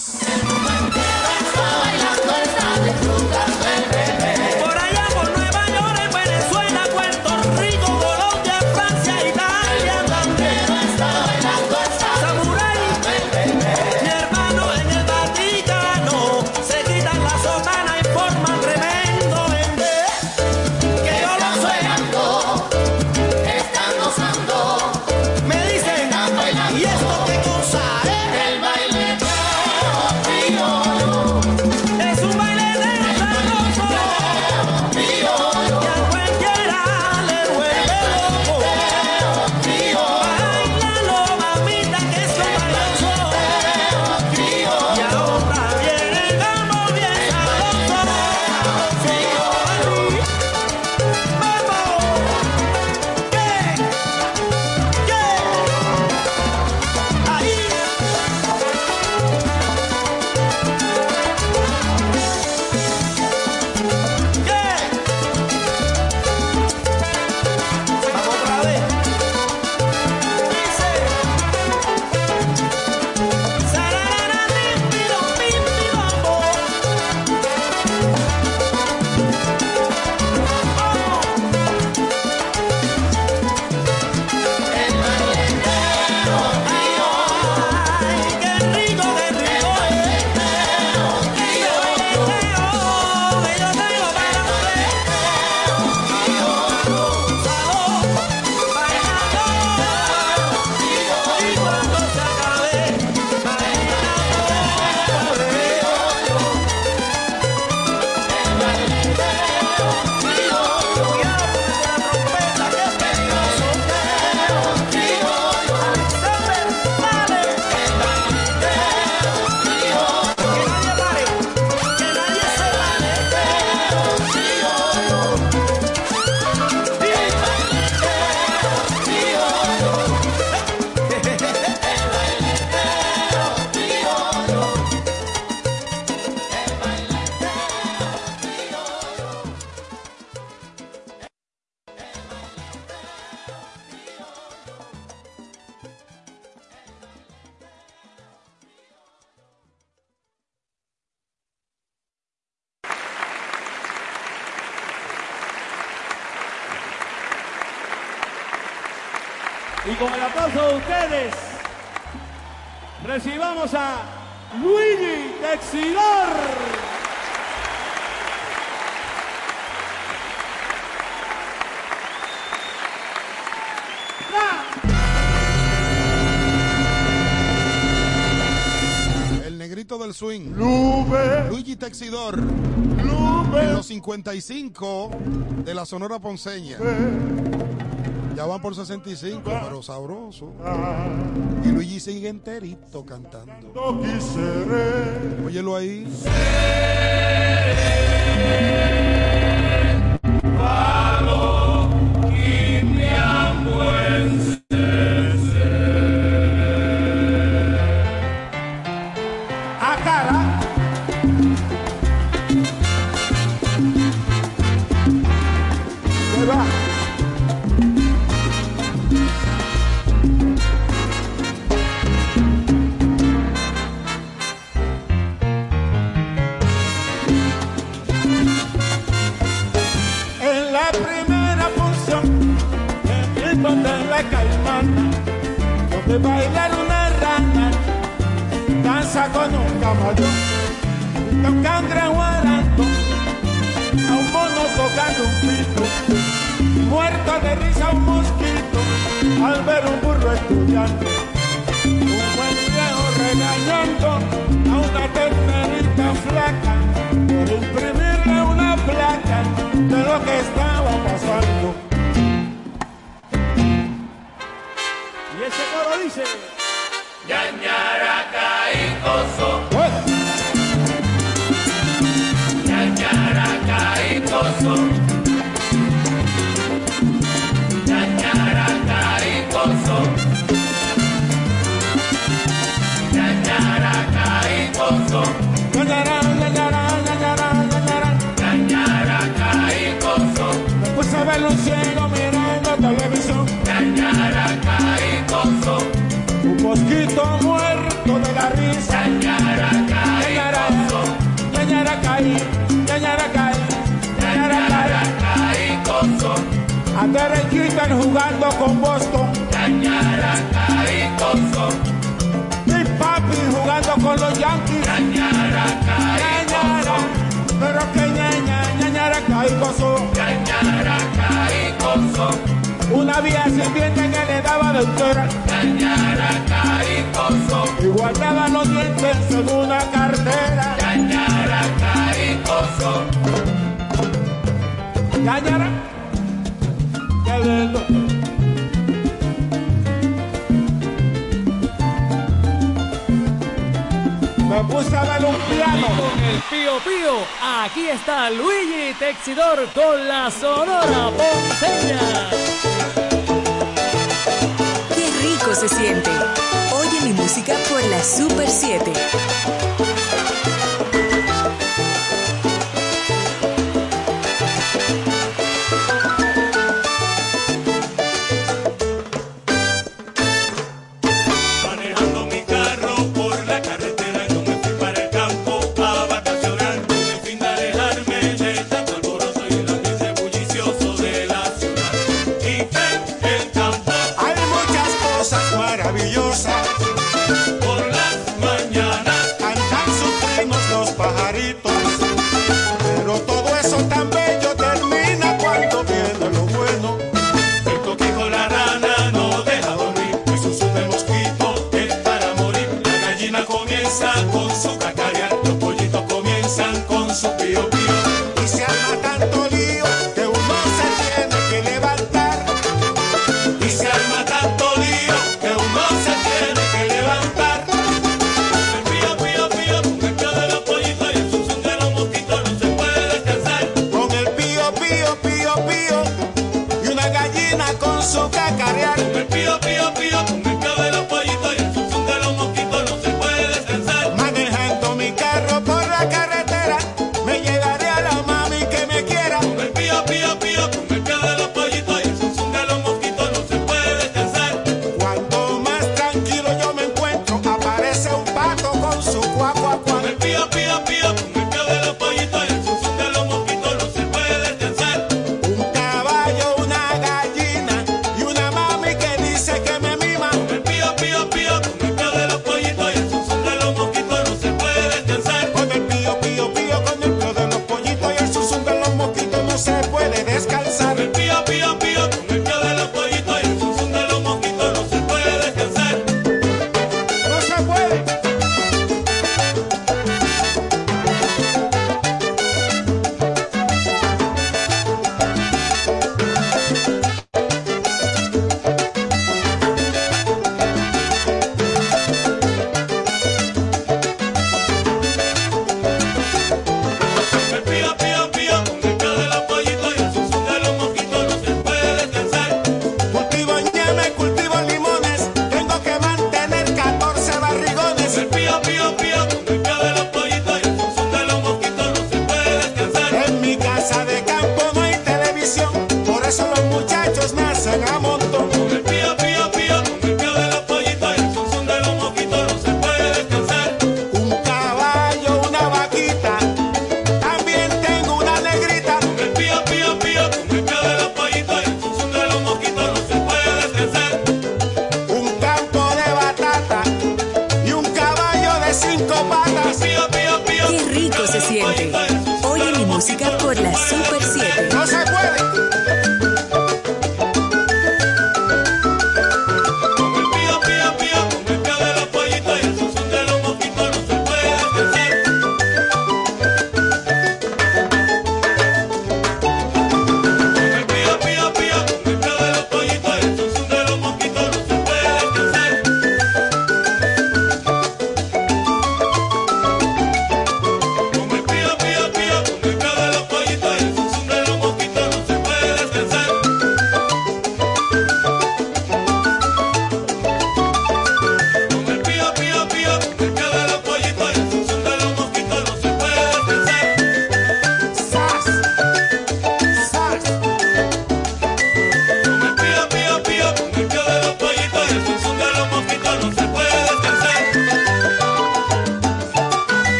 Texidor. Lube. En los 55 de la Sonora Ponceña. Ya van por 65, pero sabroso. Y Luigi sigue enterito cantando. Óyelo ahí. Derek Jeter jugando con Boston. Ñañaraca y coso. Mi papi jugando con los Yankees. Ñañaraca y pero que ñaña, ñañara caí gozo. Ñañaraca y coso. Una vieja sirvienta que le daba de entera. Ñañaraca y coso. Y guardaba los dientes en una cartera. Ñañaraca y coso. Me puse a ver un piano. Con el pío pío, aquí está Luigi Texidor con la Sonora Ponceña. Qué rico se siente. Oye mi música por la Super 7.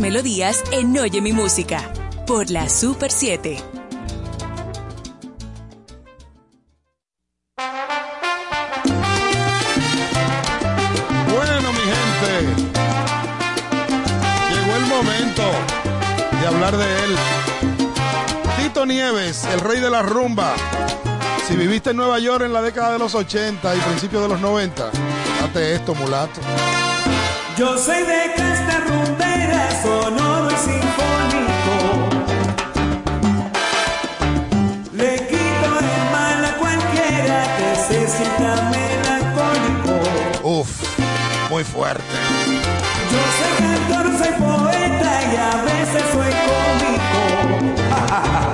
melodías en Oye mi música por la Super 7. Bueno, mi gente, llegó el momento de hablar de él. Tito Nieves, el rey de la rumba. Si viviste en Nueva York en la década de los 80 y principios de los 90, date esto, mulato. Yo soy de muy fuerte. Yo soy cantor, soy poeta y a veces soy cómico.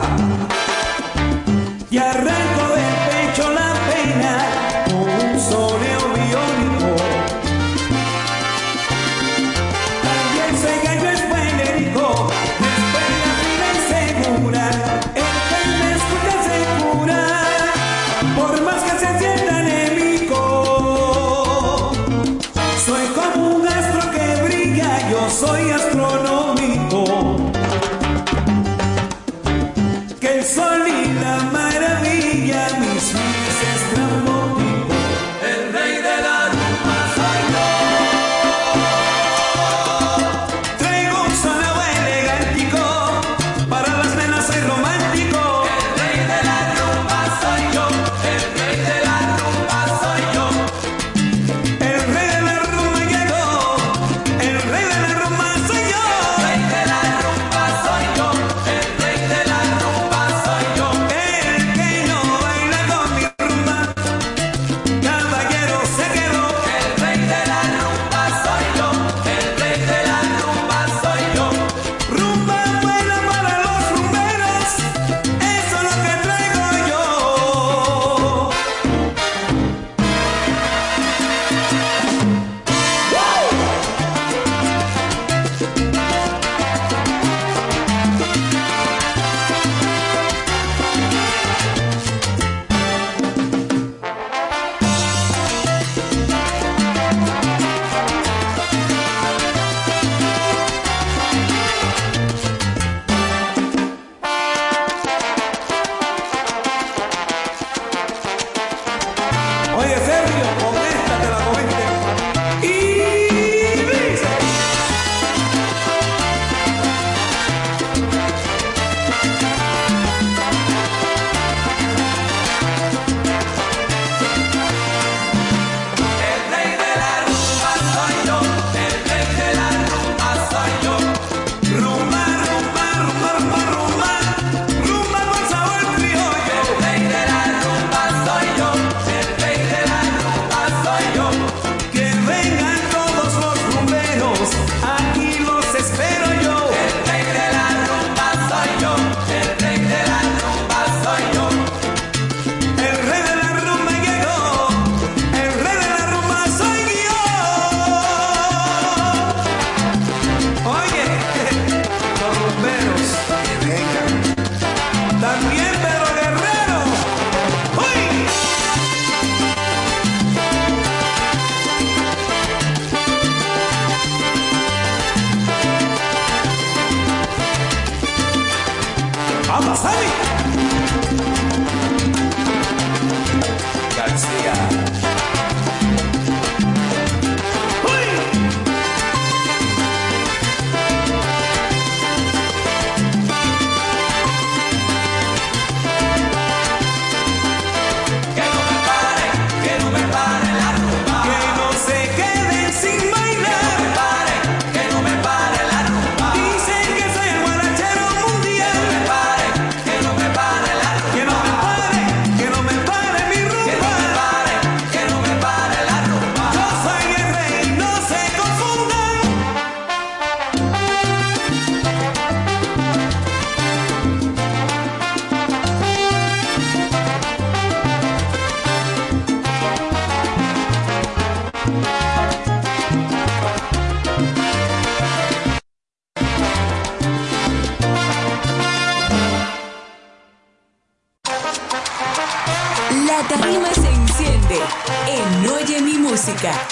música.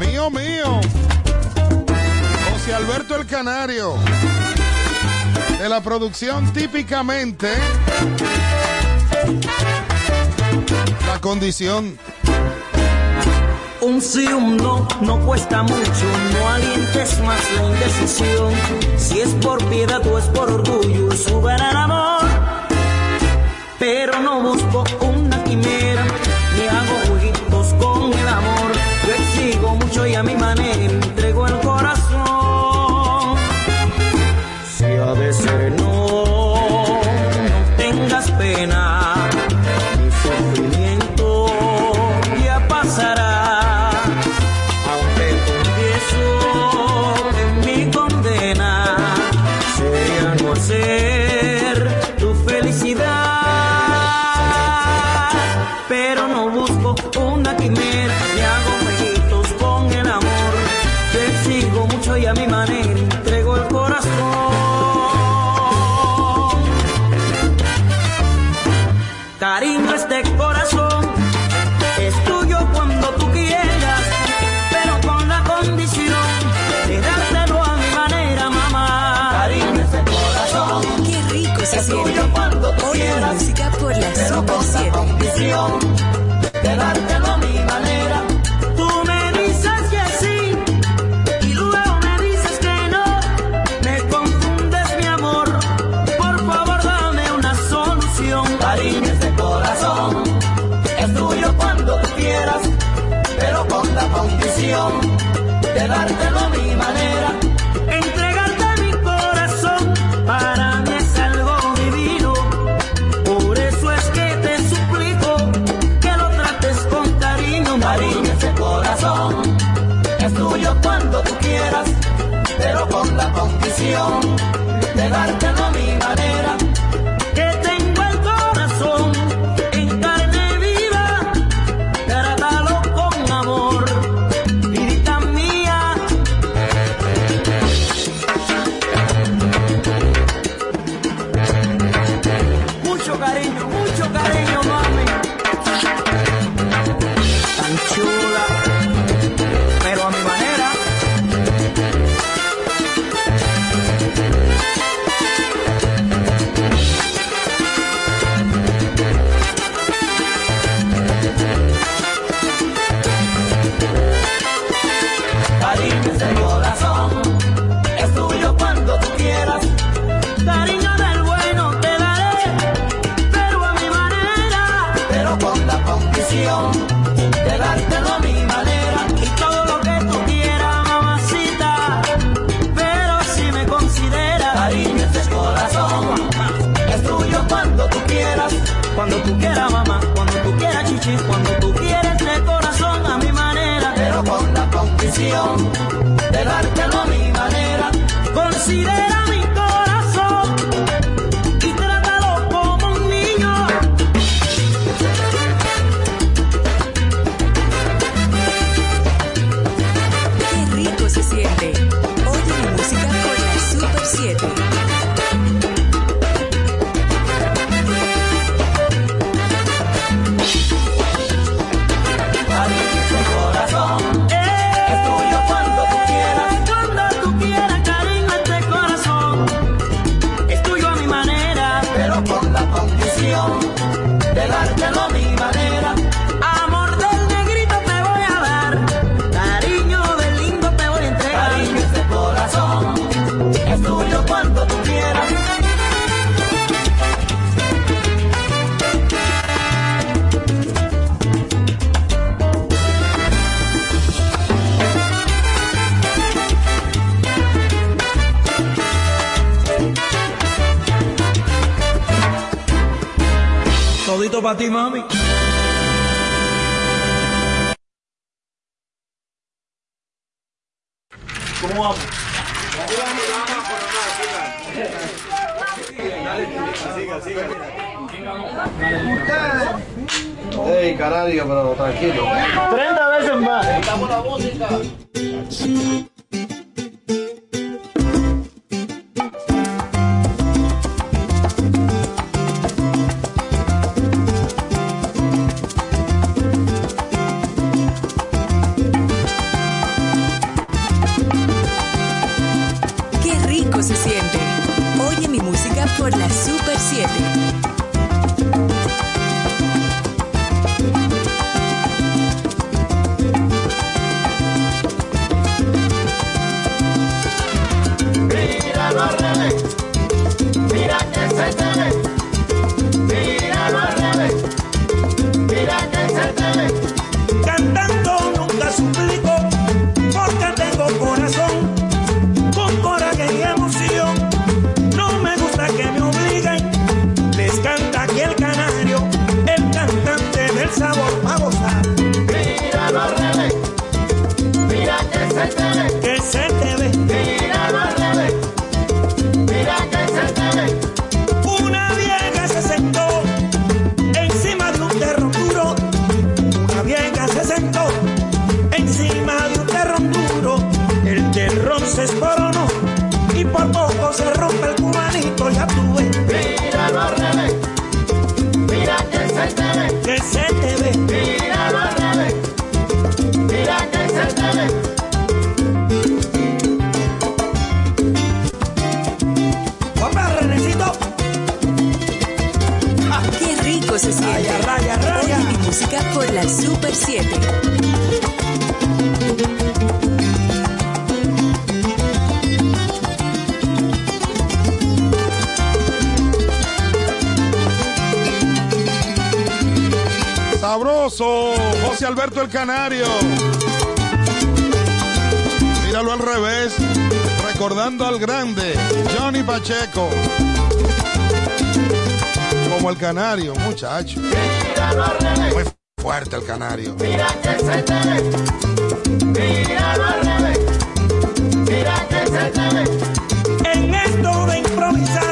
Mío, mío. José Alberto el Canario. De la producción típicamente. La condición un sí, un no, no cuesta mucho, no alientes más la indecisión. Si es por piedad o es por orgullo, superar amor. Pero no busco un ഫാത്തിമാമ Alberto el Canario. Míralo al revés, recordando al grande Johnny Pacheco. Como el canario, muchacho. Muy fuerte el canario. Mira que se te ve. Míralo al revés. Mira que se te ve. En esto de improvisar.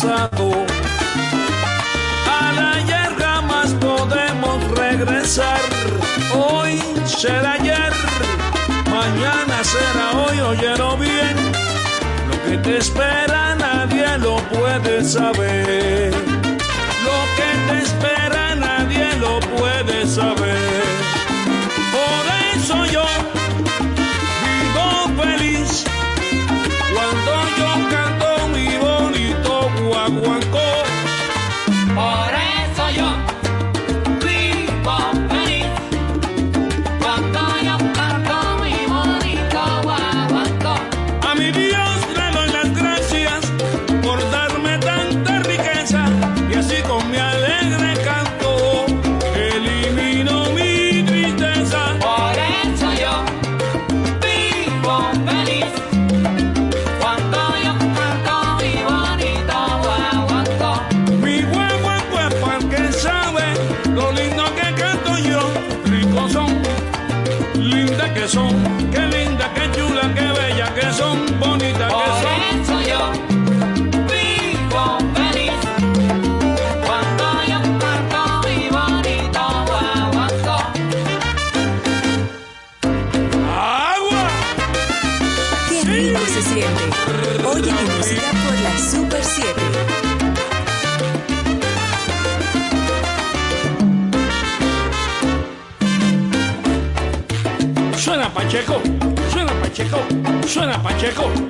pasado. A la ayer jamás podemos regresar. Hoy será ayer, mañana será hoy, oyero bien. Lo que te espera nadie lo puede saber. Lo que te espera nadie lo puede saber. Checo.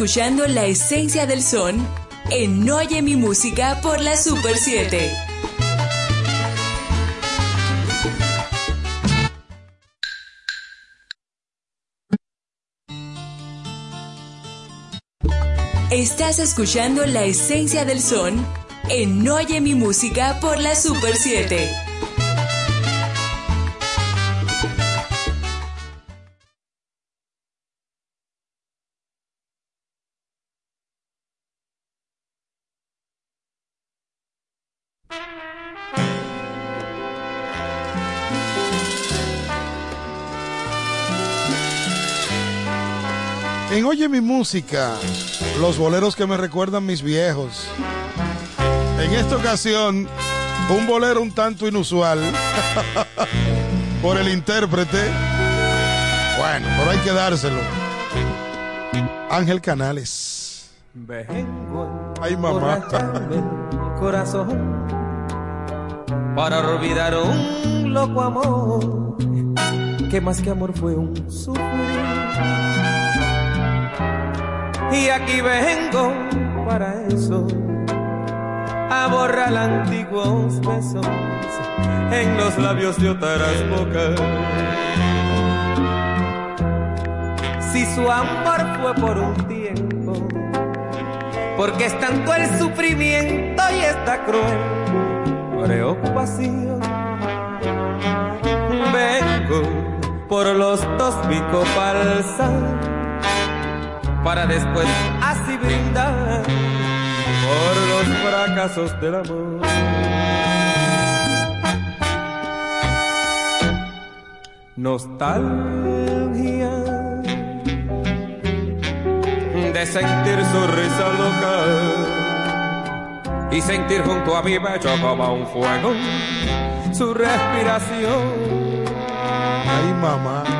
Escuchando la esencia del son en Oye mi música por la Super 7. Estás escuchando la esencia del son en Oye mi música por la Super 7. En Oye mi música, los boleros que me recuerdan mis viejos. En esta ocasión, un bolero un tanto inusual por el intérprete. Bueno, pero hay que dárselo. Ángel Canales. Vengo Ay, mamá. corazón para olvidar un loco amor que más que amor fue un sufrir. Y aquí vengo para eso, a borrar antiguos besos en los labios de otras bocas. Si su amor fue por un tiempo, porque es tanto el sufrimiento y esta cruel preocupación. Vengo por los dos pico falsa para después así brindar por los fracasos del amor. Nostalgia de sentir su risa loca y sentir junto a mi pecho como un fuego su respiración. Ay, mamá.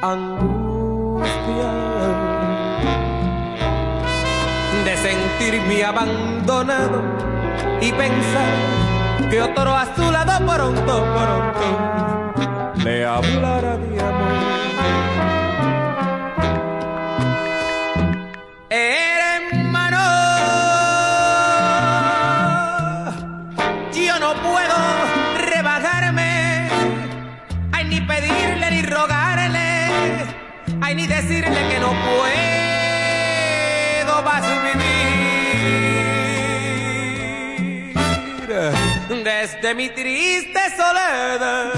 Angustia de sentirme abandonado y pensar que otro a su lado pronto, pronto le hablará de amor. Hermano, ay, ni decirle que no puedo más vivir desde mi triste soledad.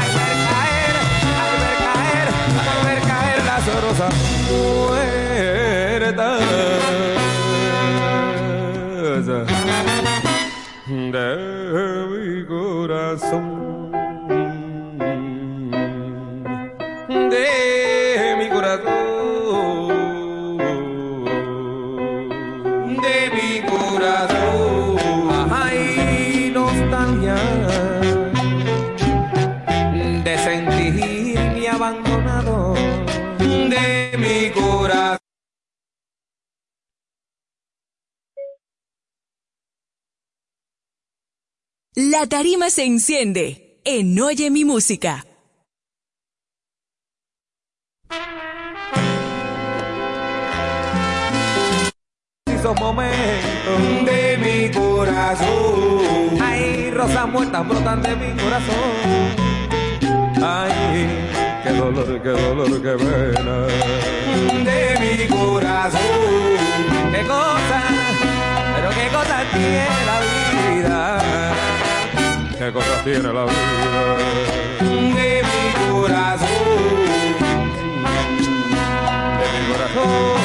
Al ver caer, al ver caer, al ver caer las rosas muertas de mi corazón, La tarima se enciende en Oye mi música. esos momentos de mi corazón. Ay, rosas muertas brotan de mi corazón. Ay, qué dolor, qué dolor, qué pena. De mi corazón. Qué cosa, pero qué cosa tiene la vida. Qué cosas tiene la vida. De mi corazón. De mi corazón.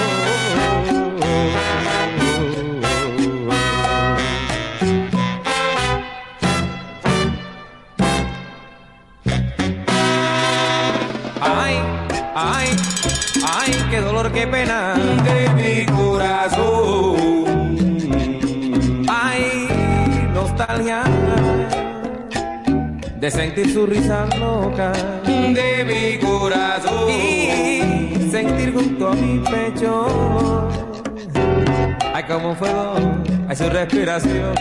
Ay, ay, ay, qué dolor, qué pena de mi corazón. De sentir su risa loca de mi corazón y sentir junto a mi pecho. Ay, como un fuego, ay, su respiración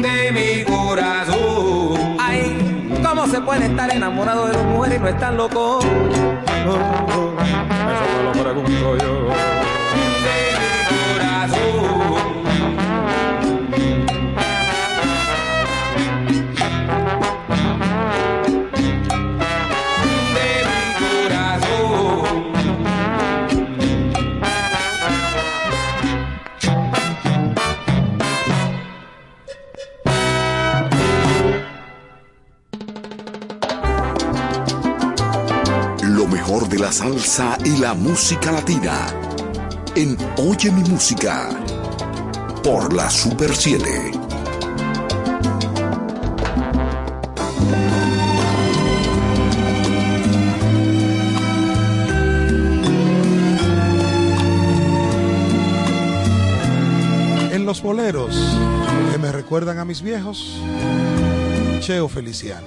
de mi corazón. Ay, ¿Cómo se puede estar enamorado de dos mujeres y no estar loco? Eso me lo pregunto yo. La salsa y la música latina. En Oye mi música. Por la Super 7. En los boleros que me recuerdan a mis viejos, Cheo Feliciano.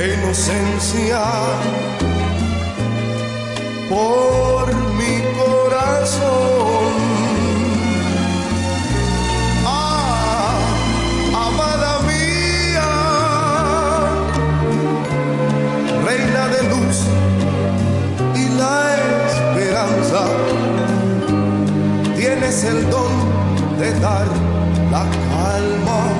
de inocencia por mi corazón. Ah, amada mía, reina de luz y la esperanza, tienes el don de dar la calma.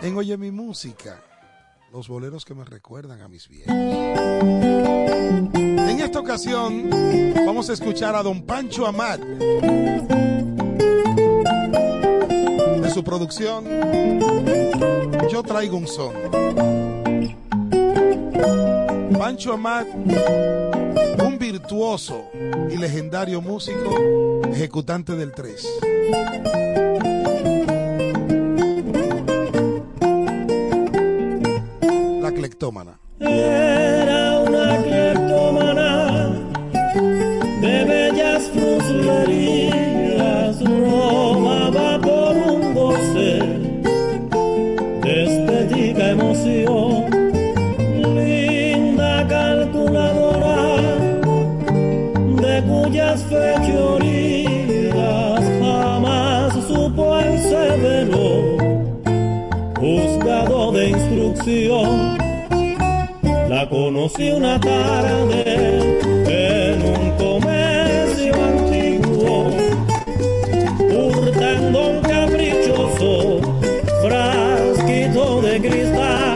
En Oye mi música, los boleros que me recuerdan a mis viejos. En esta ocasión vamos a escuchar a don Pancho Amat. De su producción, Yo traigo un son. Pancho Amat, un virtuoso y legendario músico, ejecutante del 3. Era una cleptómana de bellas fruslerías, robaba por un goce de estética emoción. Linda calculadora de cuyas fechorías jamás supo el severo juzgado de instrucción. Conocí una tarde en un comercio antiguo, hurtando un caprichoso frasquito de cristal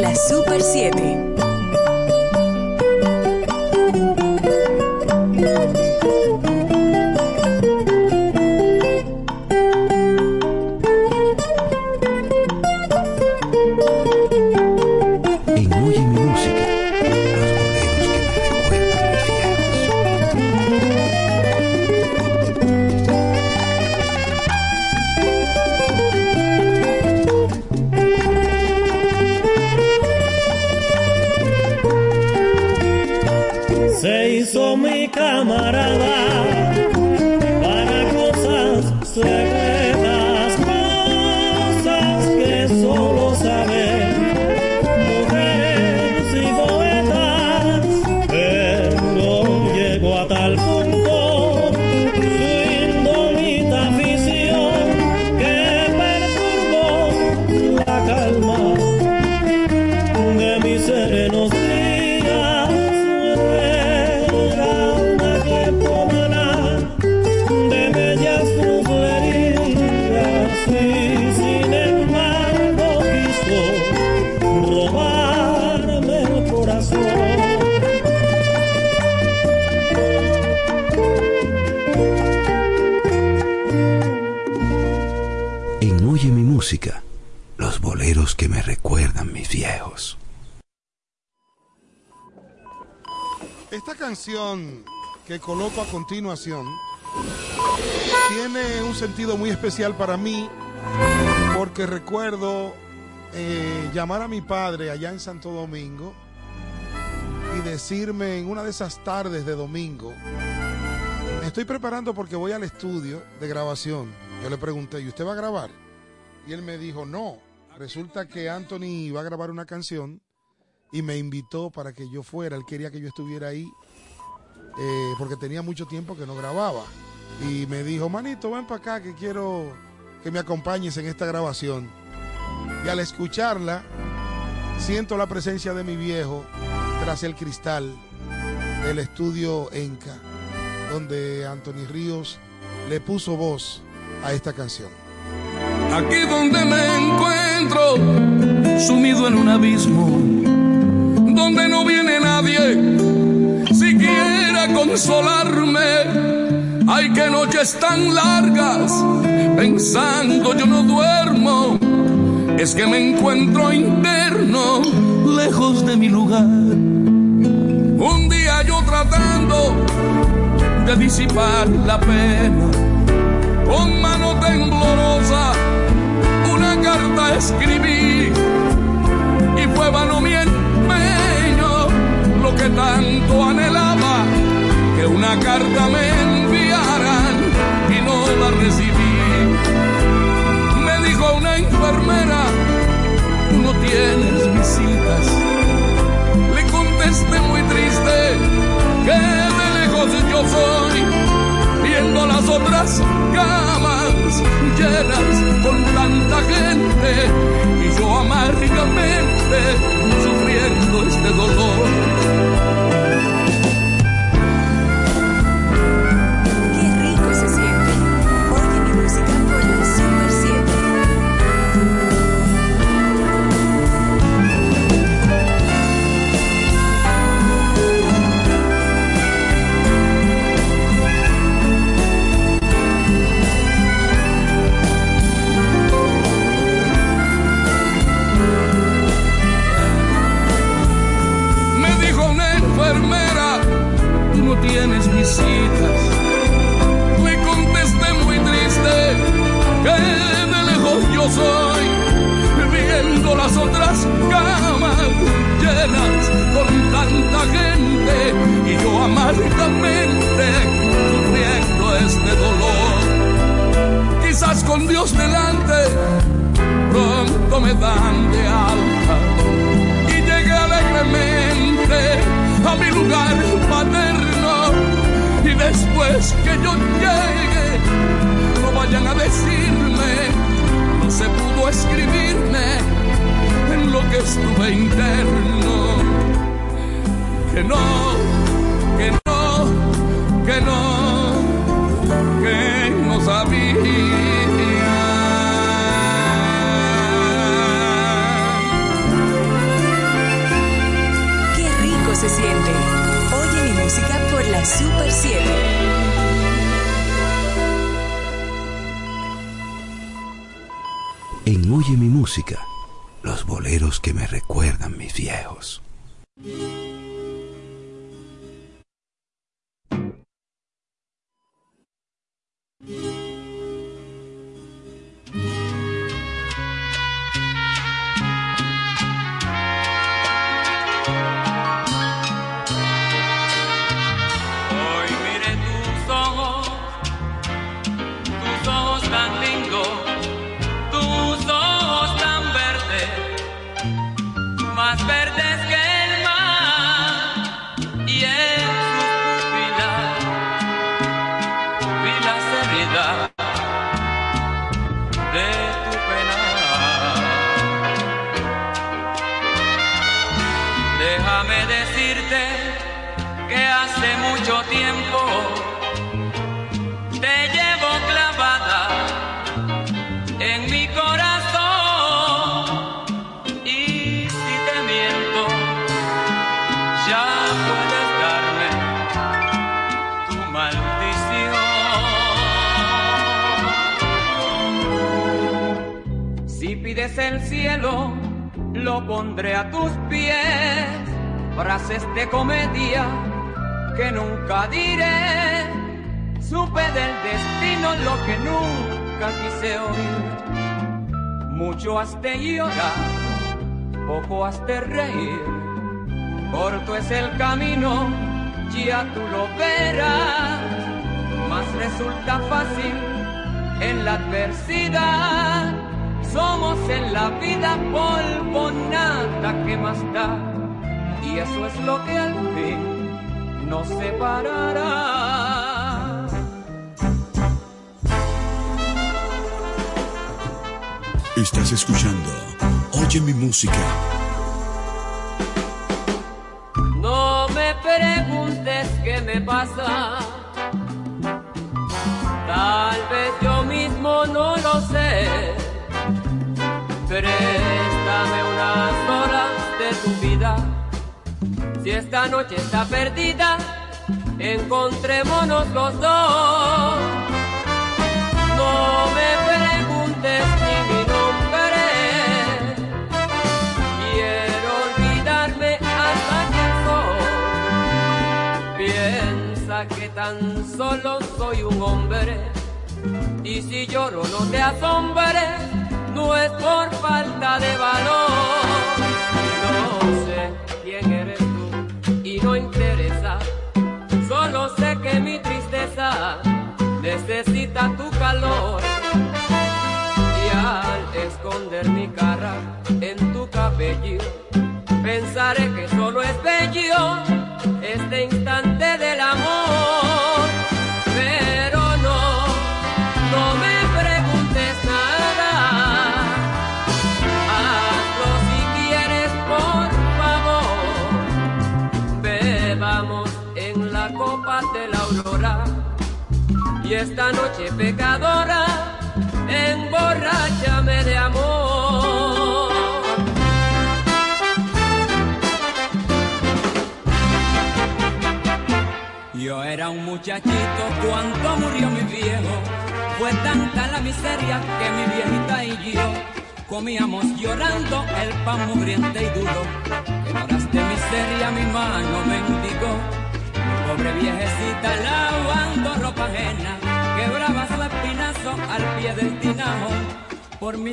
la Super 7. Que coloco a continuación tiene un sentido muy especial para mí porque recuerdo eh, llamar a mi padre allá en Santo Domingo y decirme en una de esas tardes de domingo, me estoy preparando porque voy al estudio de grabación. Yo le pregunté, ¿y usted va a grabar? Y él me dijo, no, resulta que Anthony va a grabar una canción y me invitó para que yo fuera. Él quería que yo estuviera ahí eh, porque tenía mucho tiempo que no grababa. Y me dijo, manito, ven para acá que quiero que me acompañes en esta grabación. Y al escucharla, siento la presencia de mi viejo tras el cristal del estudio Enca, donde Anthony Ríos le puso voz a esta canción. Aquí donde me encuentro, sumido en un abismo, donde no viene nadie, consolarme. Ay, que noches tan largas, pensando yo no duermo, es que me encuentro interno, lejos de mi lugar. Un día yo tratando de disipar la pena, con mano temblorosa una carta escribí y fue vano mi empeño lo que tanto anhelaba una carta me enviaran y no la recibí me dijo una enfermera tú no tienes visitas le contesté muy triste que de lejos yo soy viendo las otras camas llenas con tanta gente y yo amargamente sufriendo este dolor.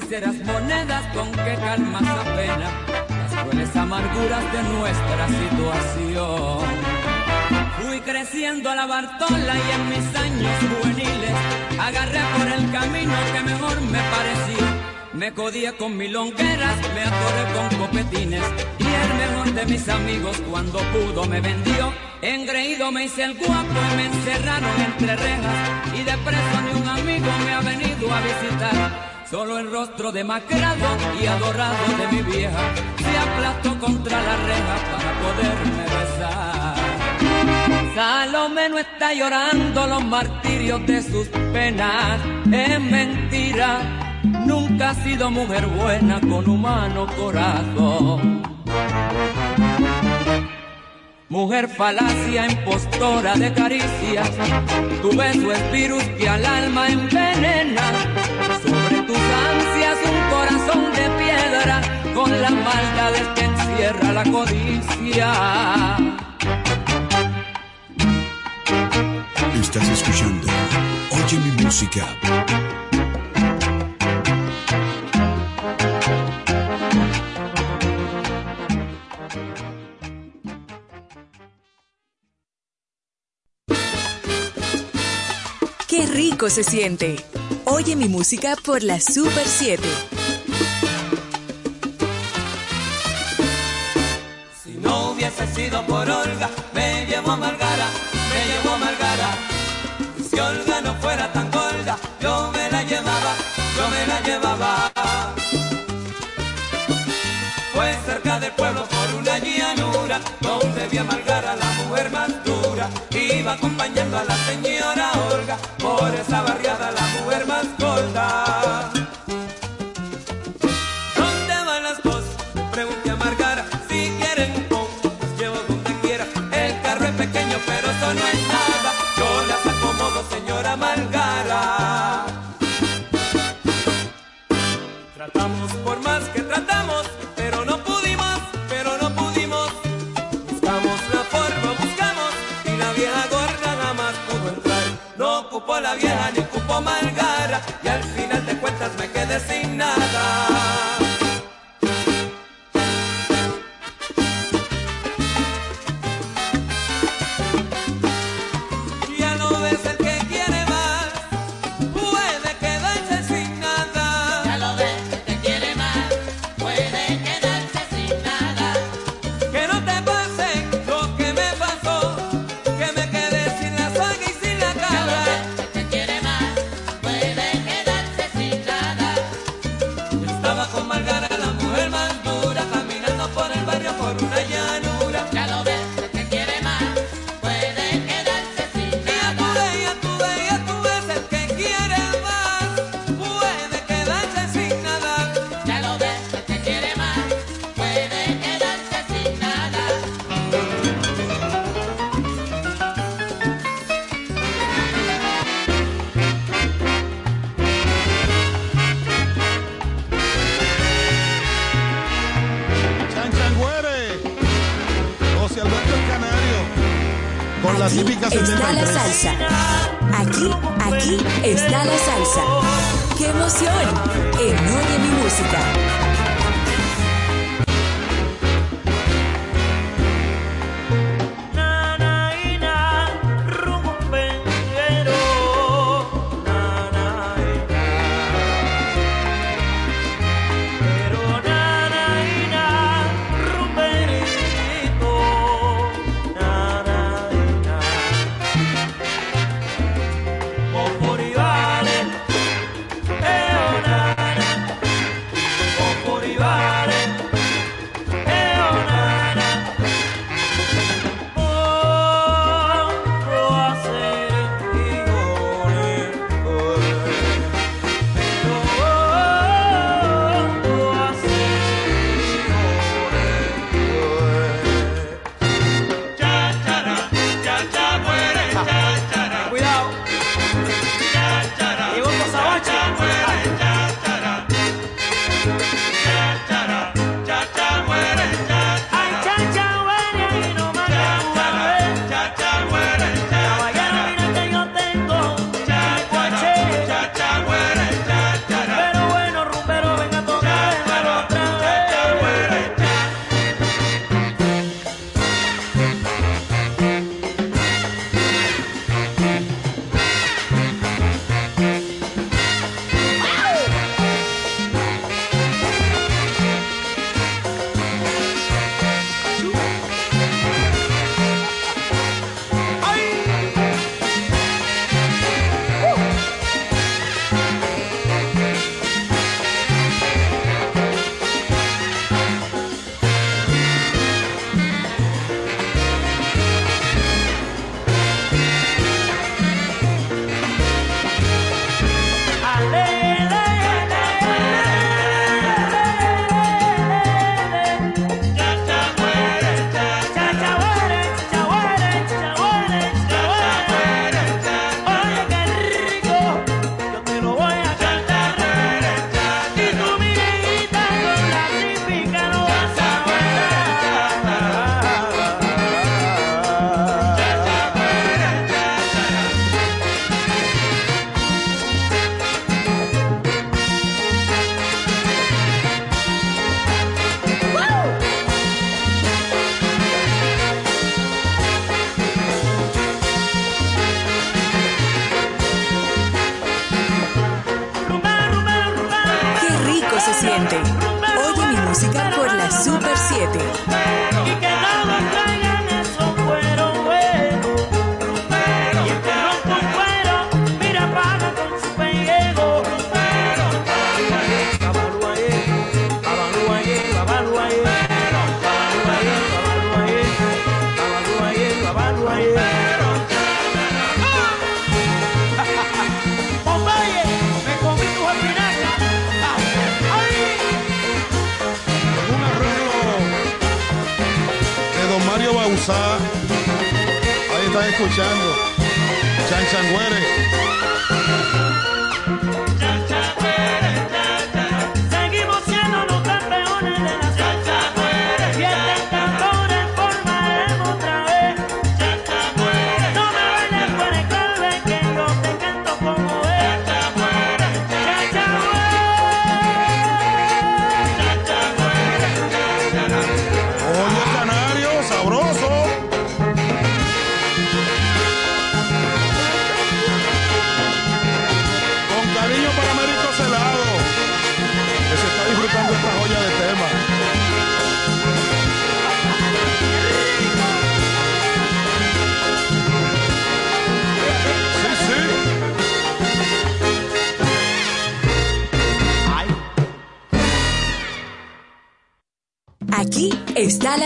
Míseras monedas con que calma esa pena, las crueles amarguras de nuestra situación. Fui creciendo a la Bartola y en mis años juveniles agarré por el camino que mejor me pareció. Me codía con milongueras, me atoré con copetines y el mejor de mis amigos cuando pudo me vendió. Engreído me hice el guapo y me encerraron entre rejas y de preso ni un amigo me ha venido a visitar. Solo el rostro demacrado y adorado de mi vieja se aplastó contra la reja para poderme besar. Salomé no está llorando los martirios de sus penas, es mentira, nunca ha sido mujer buena con humano corazón. Mujer falacia, impostora de caricias, tu beso es virus que al alma envenena. Tus ansias un corazón de piedra, con las maldades que encierra la codicia. Estás escuchando Oye mi música. Qué rico se siente. Oye mi música por la Super 7. Si no hubiese sido por Olga, me llevo a Margara, me llevo a Margara. Si Olga no fuera tan gorda, yo me la llevaba, yo me la llevaba. Pues cerca del pueblo por una llanura, donde vi a Margara, la mujer más dura, iba acompañando a la señora Olga, por esa barriada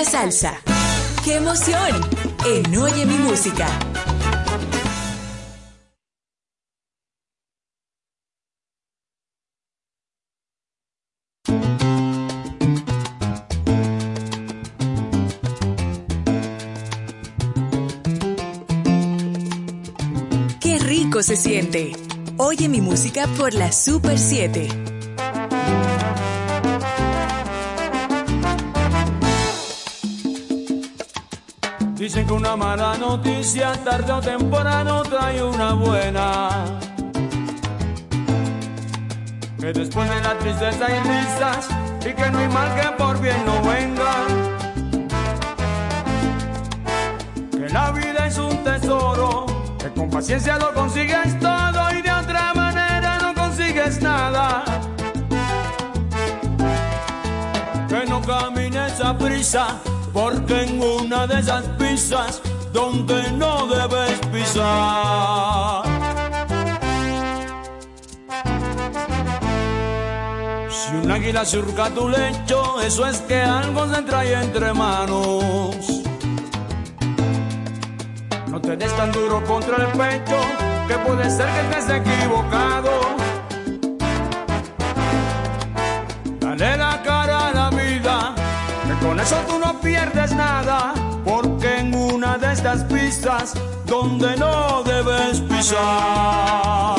salsa. ¡Qué emoción! En Oye mi música. Qué rico se siente. Oye mi música por la Super 7. Noticia tarde o temprano trae una buena. Que después de la tristeza hay risas y que no hay mal que por bien no venga. Que la vida es un tesoro, que con paciencia lo consigues todo y de otra manera no consigues nada. Que no camines a prisa, porque en una de esas pisas donde no debes pisar. Si un águila surca tu lecho, eso es que algo se trae entre manos. No te des tan duro contra el pecho, que puede ser que estés equivocado. Dale la cara a la vida, que con eso tú no pierdes nada, donde no debes pisar.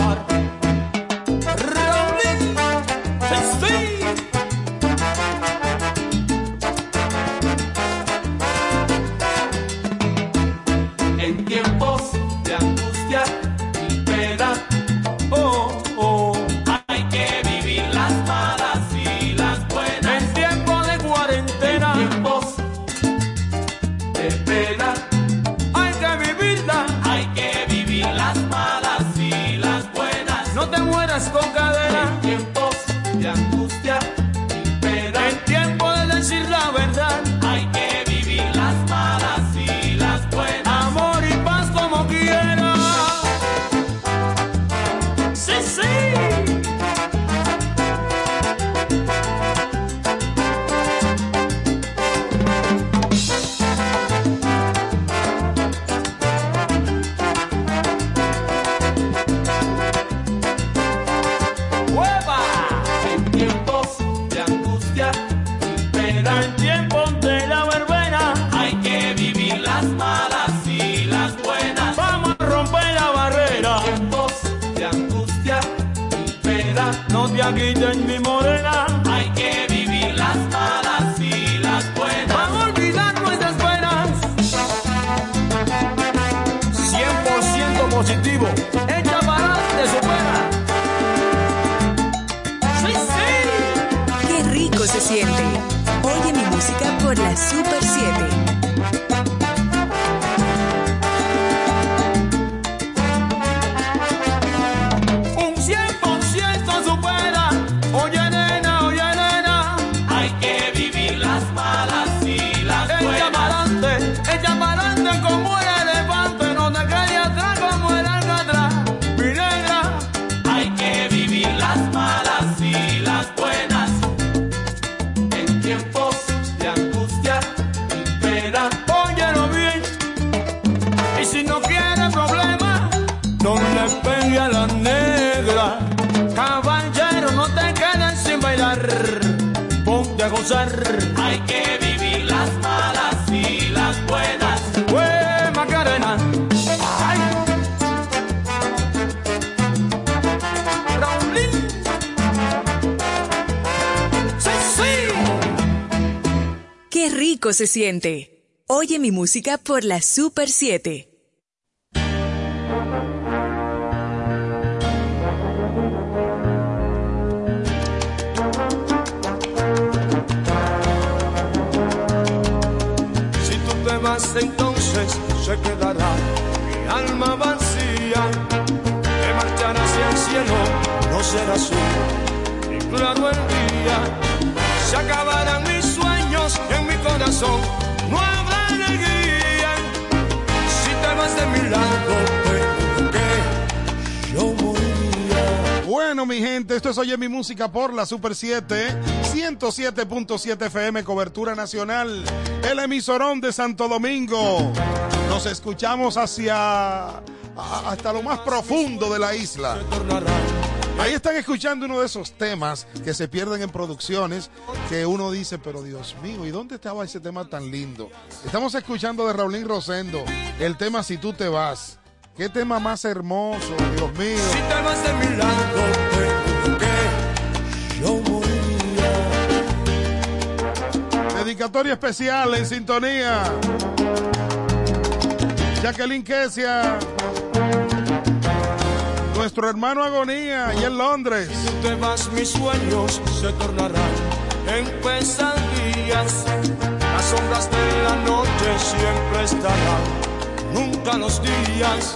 Gozar. hay que vivir las malas y las buenas. ¡Fue Macarena! ¡Ay! Raulín. ¡Sí, sí! Qué rico se siente. Oye mi música por la Super 7. Entonces se quedará mi alma vacía. Te marcharás hacia el cielo, no será azul y claro el día. Se acabarán mis sueños en mi corazón, no habrá alegría. Si te vas de mi lado, Bueno, mi gente, esto es Oye mi música por la Super 7, 107.7 FM, cobertura nacional, el emisorón de Santo Domingo. Nos escuchamos hacia hasta lo más profundo de la isla. Ahí están escuchando uno de esos temas que se pierden en producciones que uno dice, pero Dios mío, ¿y dónde estaba ese tema tan lindo? Estamos escuchando de Raulín Rosendo el tema Si tú te vas. Qué tema más hermoso, Dios mío. Si te vas de mi lado, te yo moriría. Dedicatoria especial en sintonía. Jacqueline Kesia. Nuestro hermano Agonía y en Londres. Si te vas, mis sueños se tornarán en pesadillas. Las sombras de la noche siempre estarán nunca los días.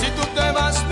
Si tú te vas,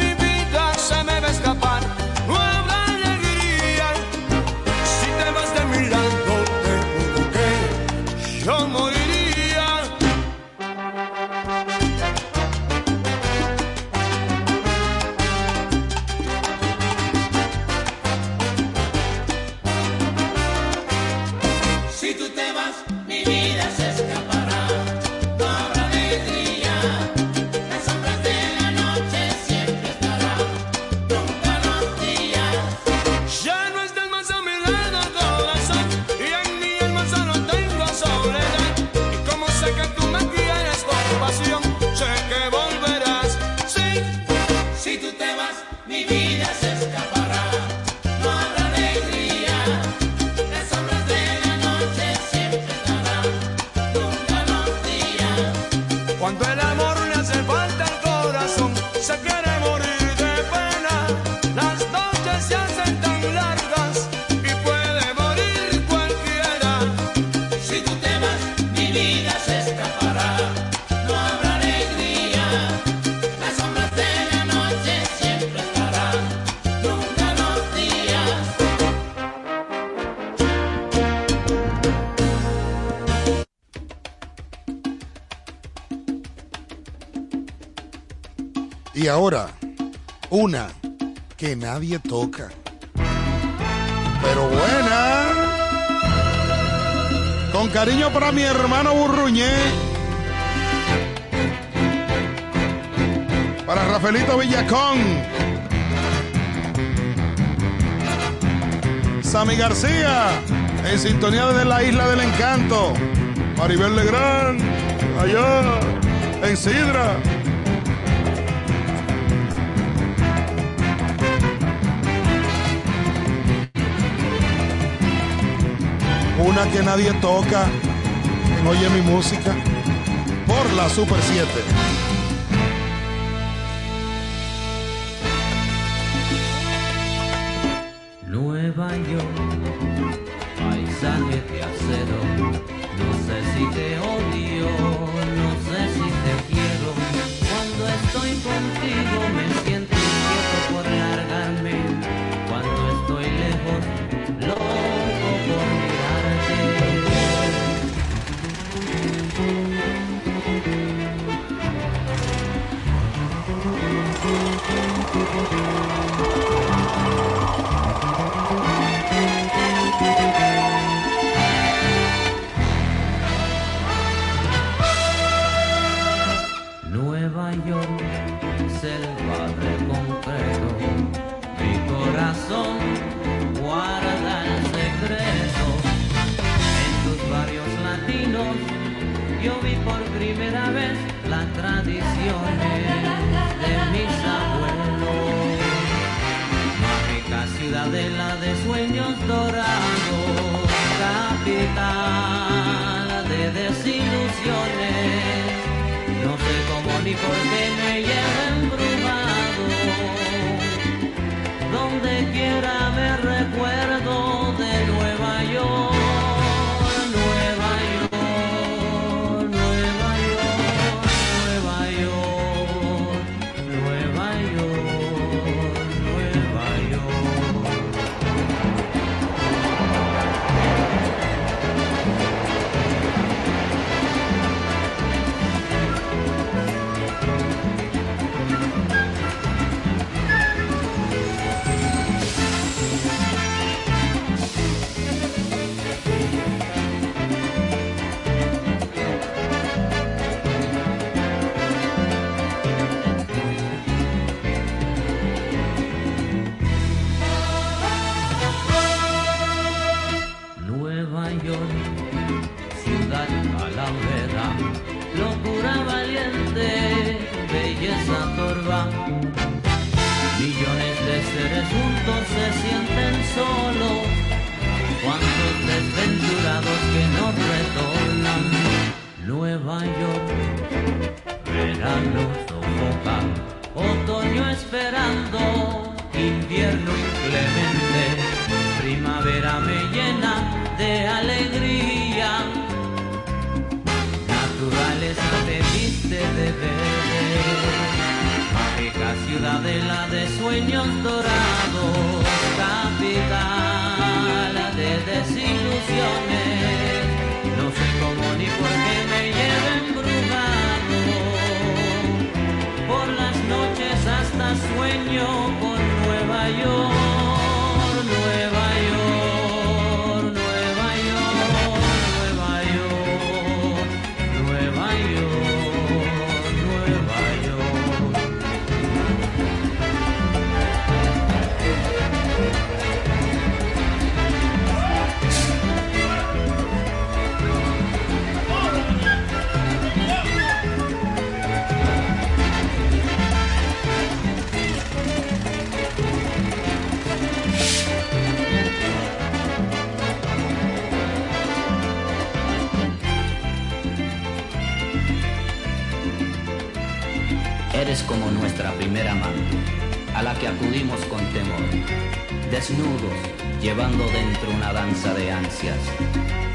ahora, una que nadie toca. Pero buena. Con cariño para mi hermano Burruñé. Para Rafaelito Villacón. Sammy García. En sintonía desde la isla del encanto. Maribel Legrand. Allá. En Sidra. Una que nadie toca. Oye mi música. Por la Super 7.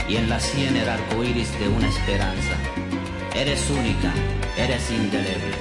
Y en la sien el arco iris de una esperanza. Eres única, eres indeleble,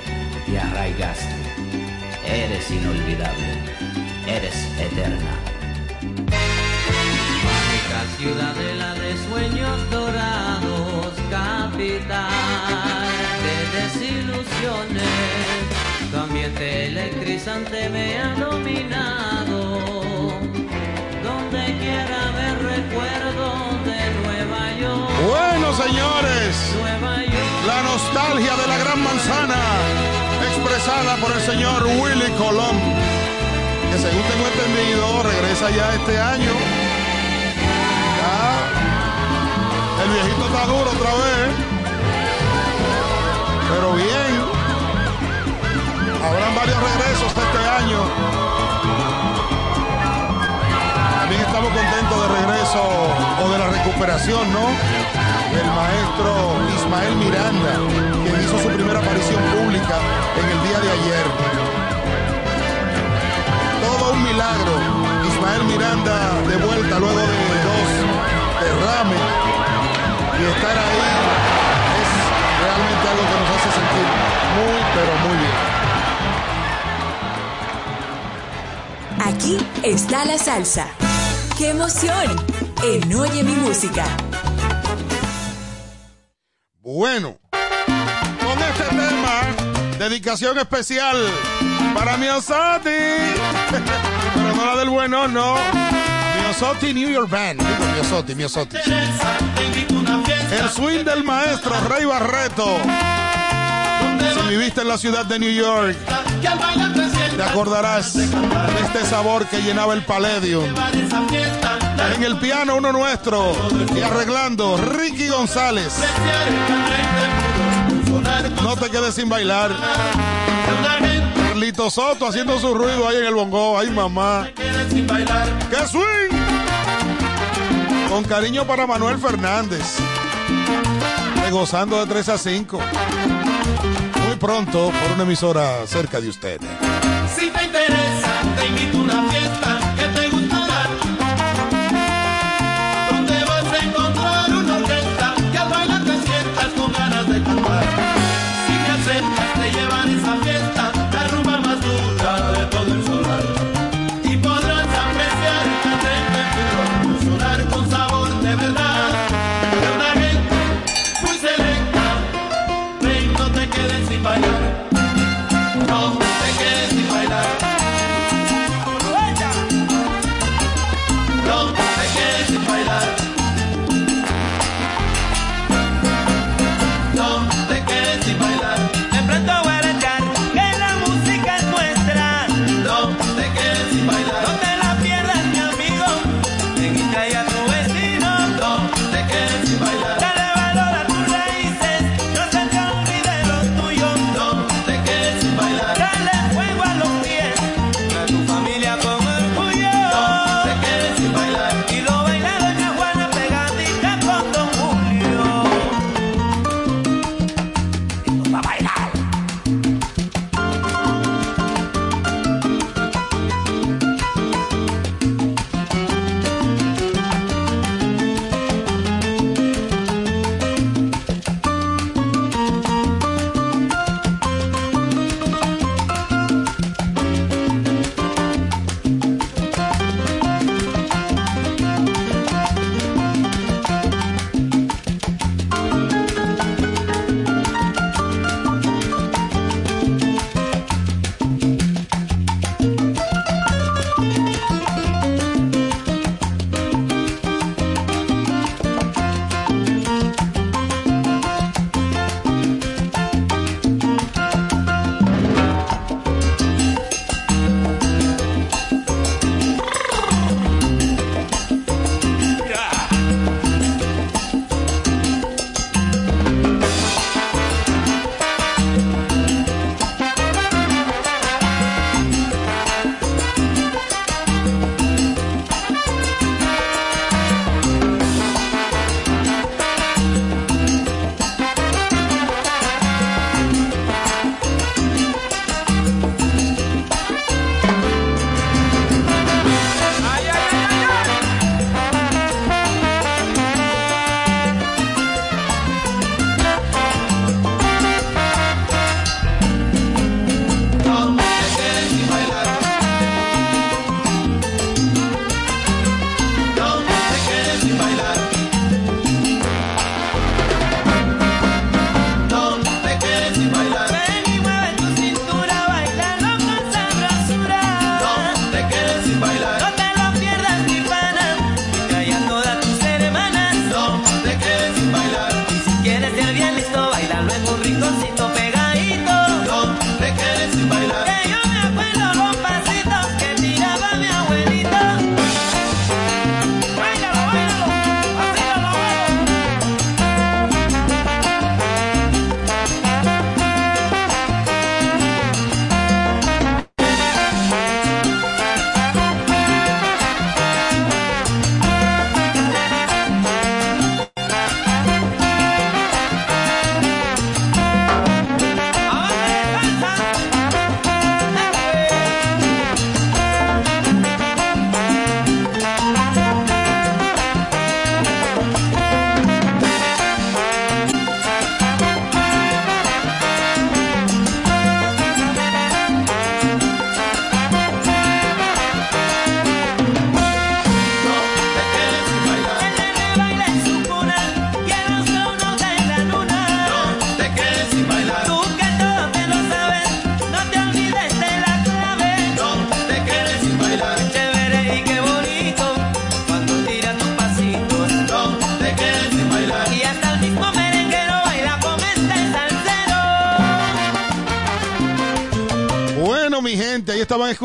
expresada por el señor Willy Colón, que según tengo entendido, regresa ya este año. El viejito está duro otra vez, pero bien. Habrán varios regresos este año. También estamos contentos de regreso o de la recuperación, ¿no? Maestro Ismael Miranda, quien hizo su primera aparición pública en el día de ayer. Todo un milagro. Ismael Miranda de vuelta luego de dos derrames y estar ahí es realmente algo que nos hace sentir muy, pero muy bien. Aquí está la salsa. ¡Qué emoción! En Oye mi música. Dedicación especial para Miosotti. Pero no la del bueno, no. Miosotti New York Band. Digo Miosotti, Miosotti. El swing del maestro Rey Barreto. Si viviste en la ciudad de New York, te acordarás de este sabor que llenaba el Palladium. En el piano uno nuestro y arreglando Ricky González. No te quedes sin bailar. Carlito Soto haciendo su ruido ahí en el bongo. Ay, mamá. ¡Qué swing! Con cariño para Manuel Fernández. Gozando de 3 a 5. Muy pronto por una emisora cerca de usted. Si te interesa, te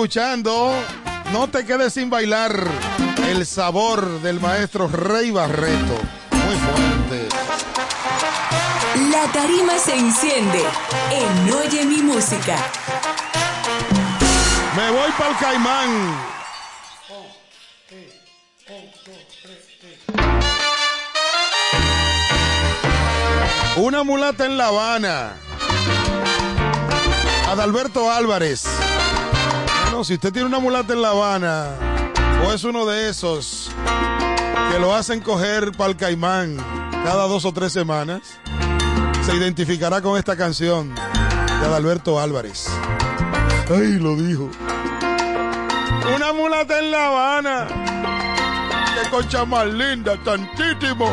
escuchando No te quedes sin bailar. El sabor del maestro Rey Barreto. Muy fuerte. La tarima se enciende en Oye mi música. Me voy para el Caimán. Una mulata en La Habana. Adalberto Álvarez. Si usted tiene una mulata en La Habana, o es uno de esos que lo hacen coger para el Caimán cada dos o tres semanas, se identificará con esta canción de Adalberto Álvarez. Ay, lo dijo. Una mulata en La Habana. Qué concha más linda, tantísimo.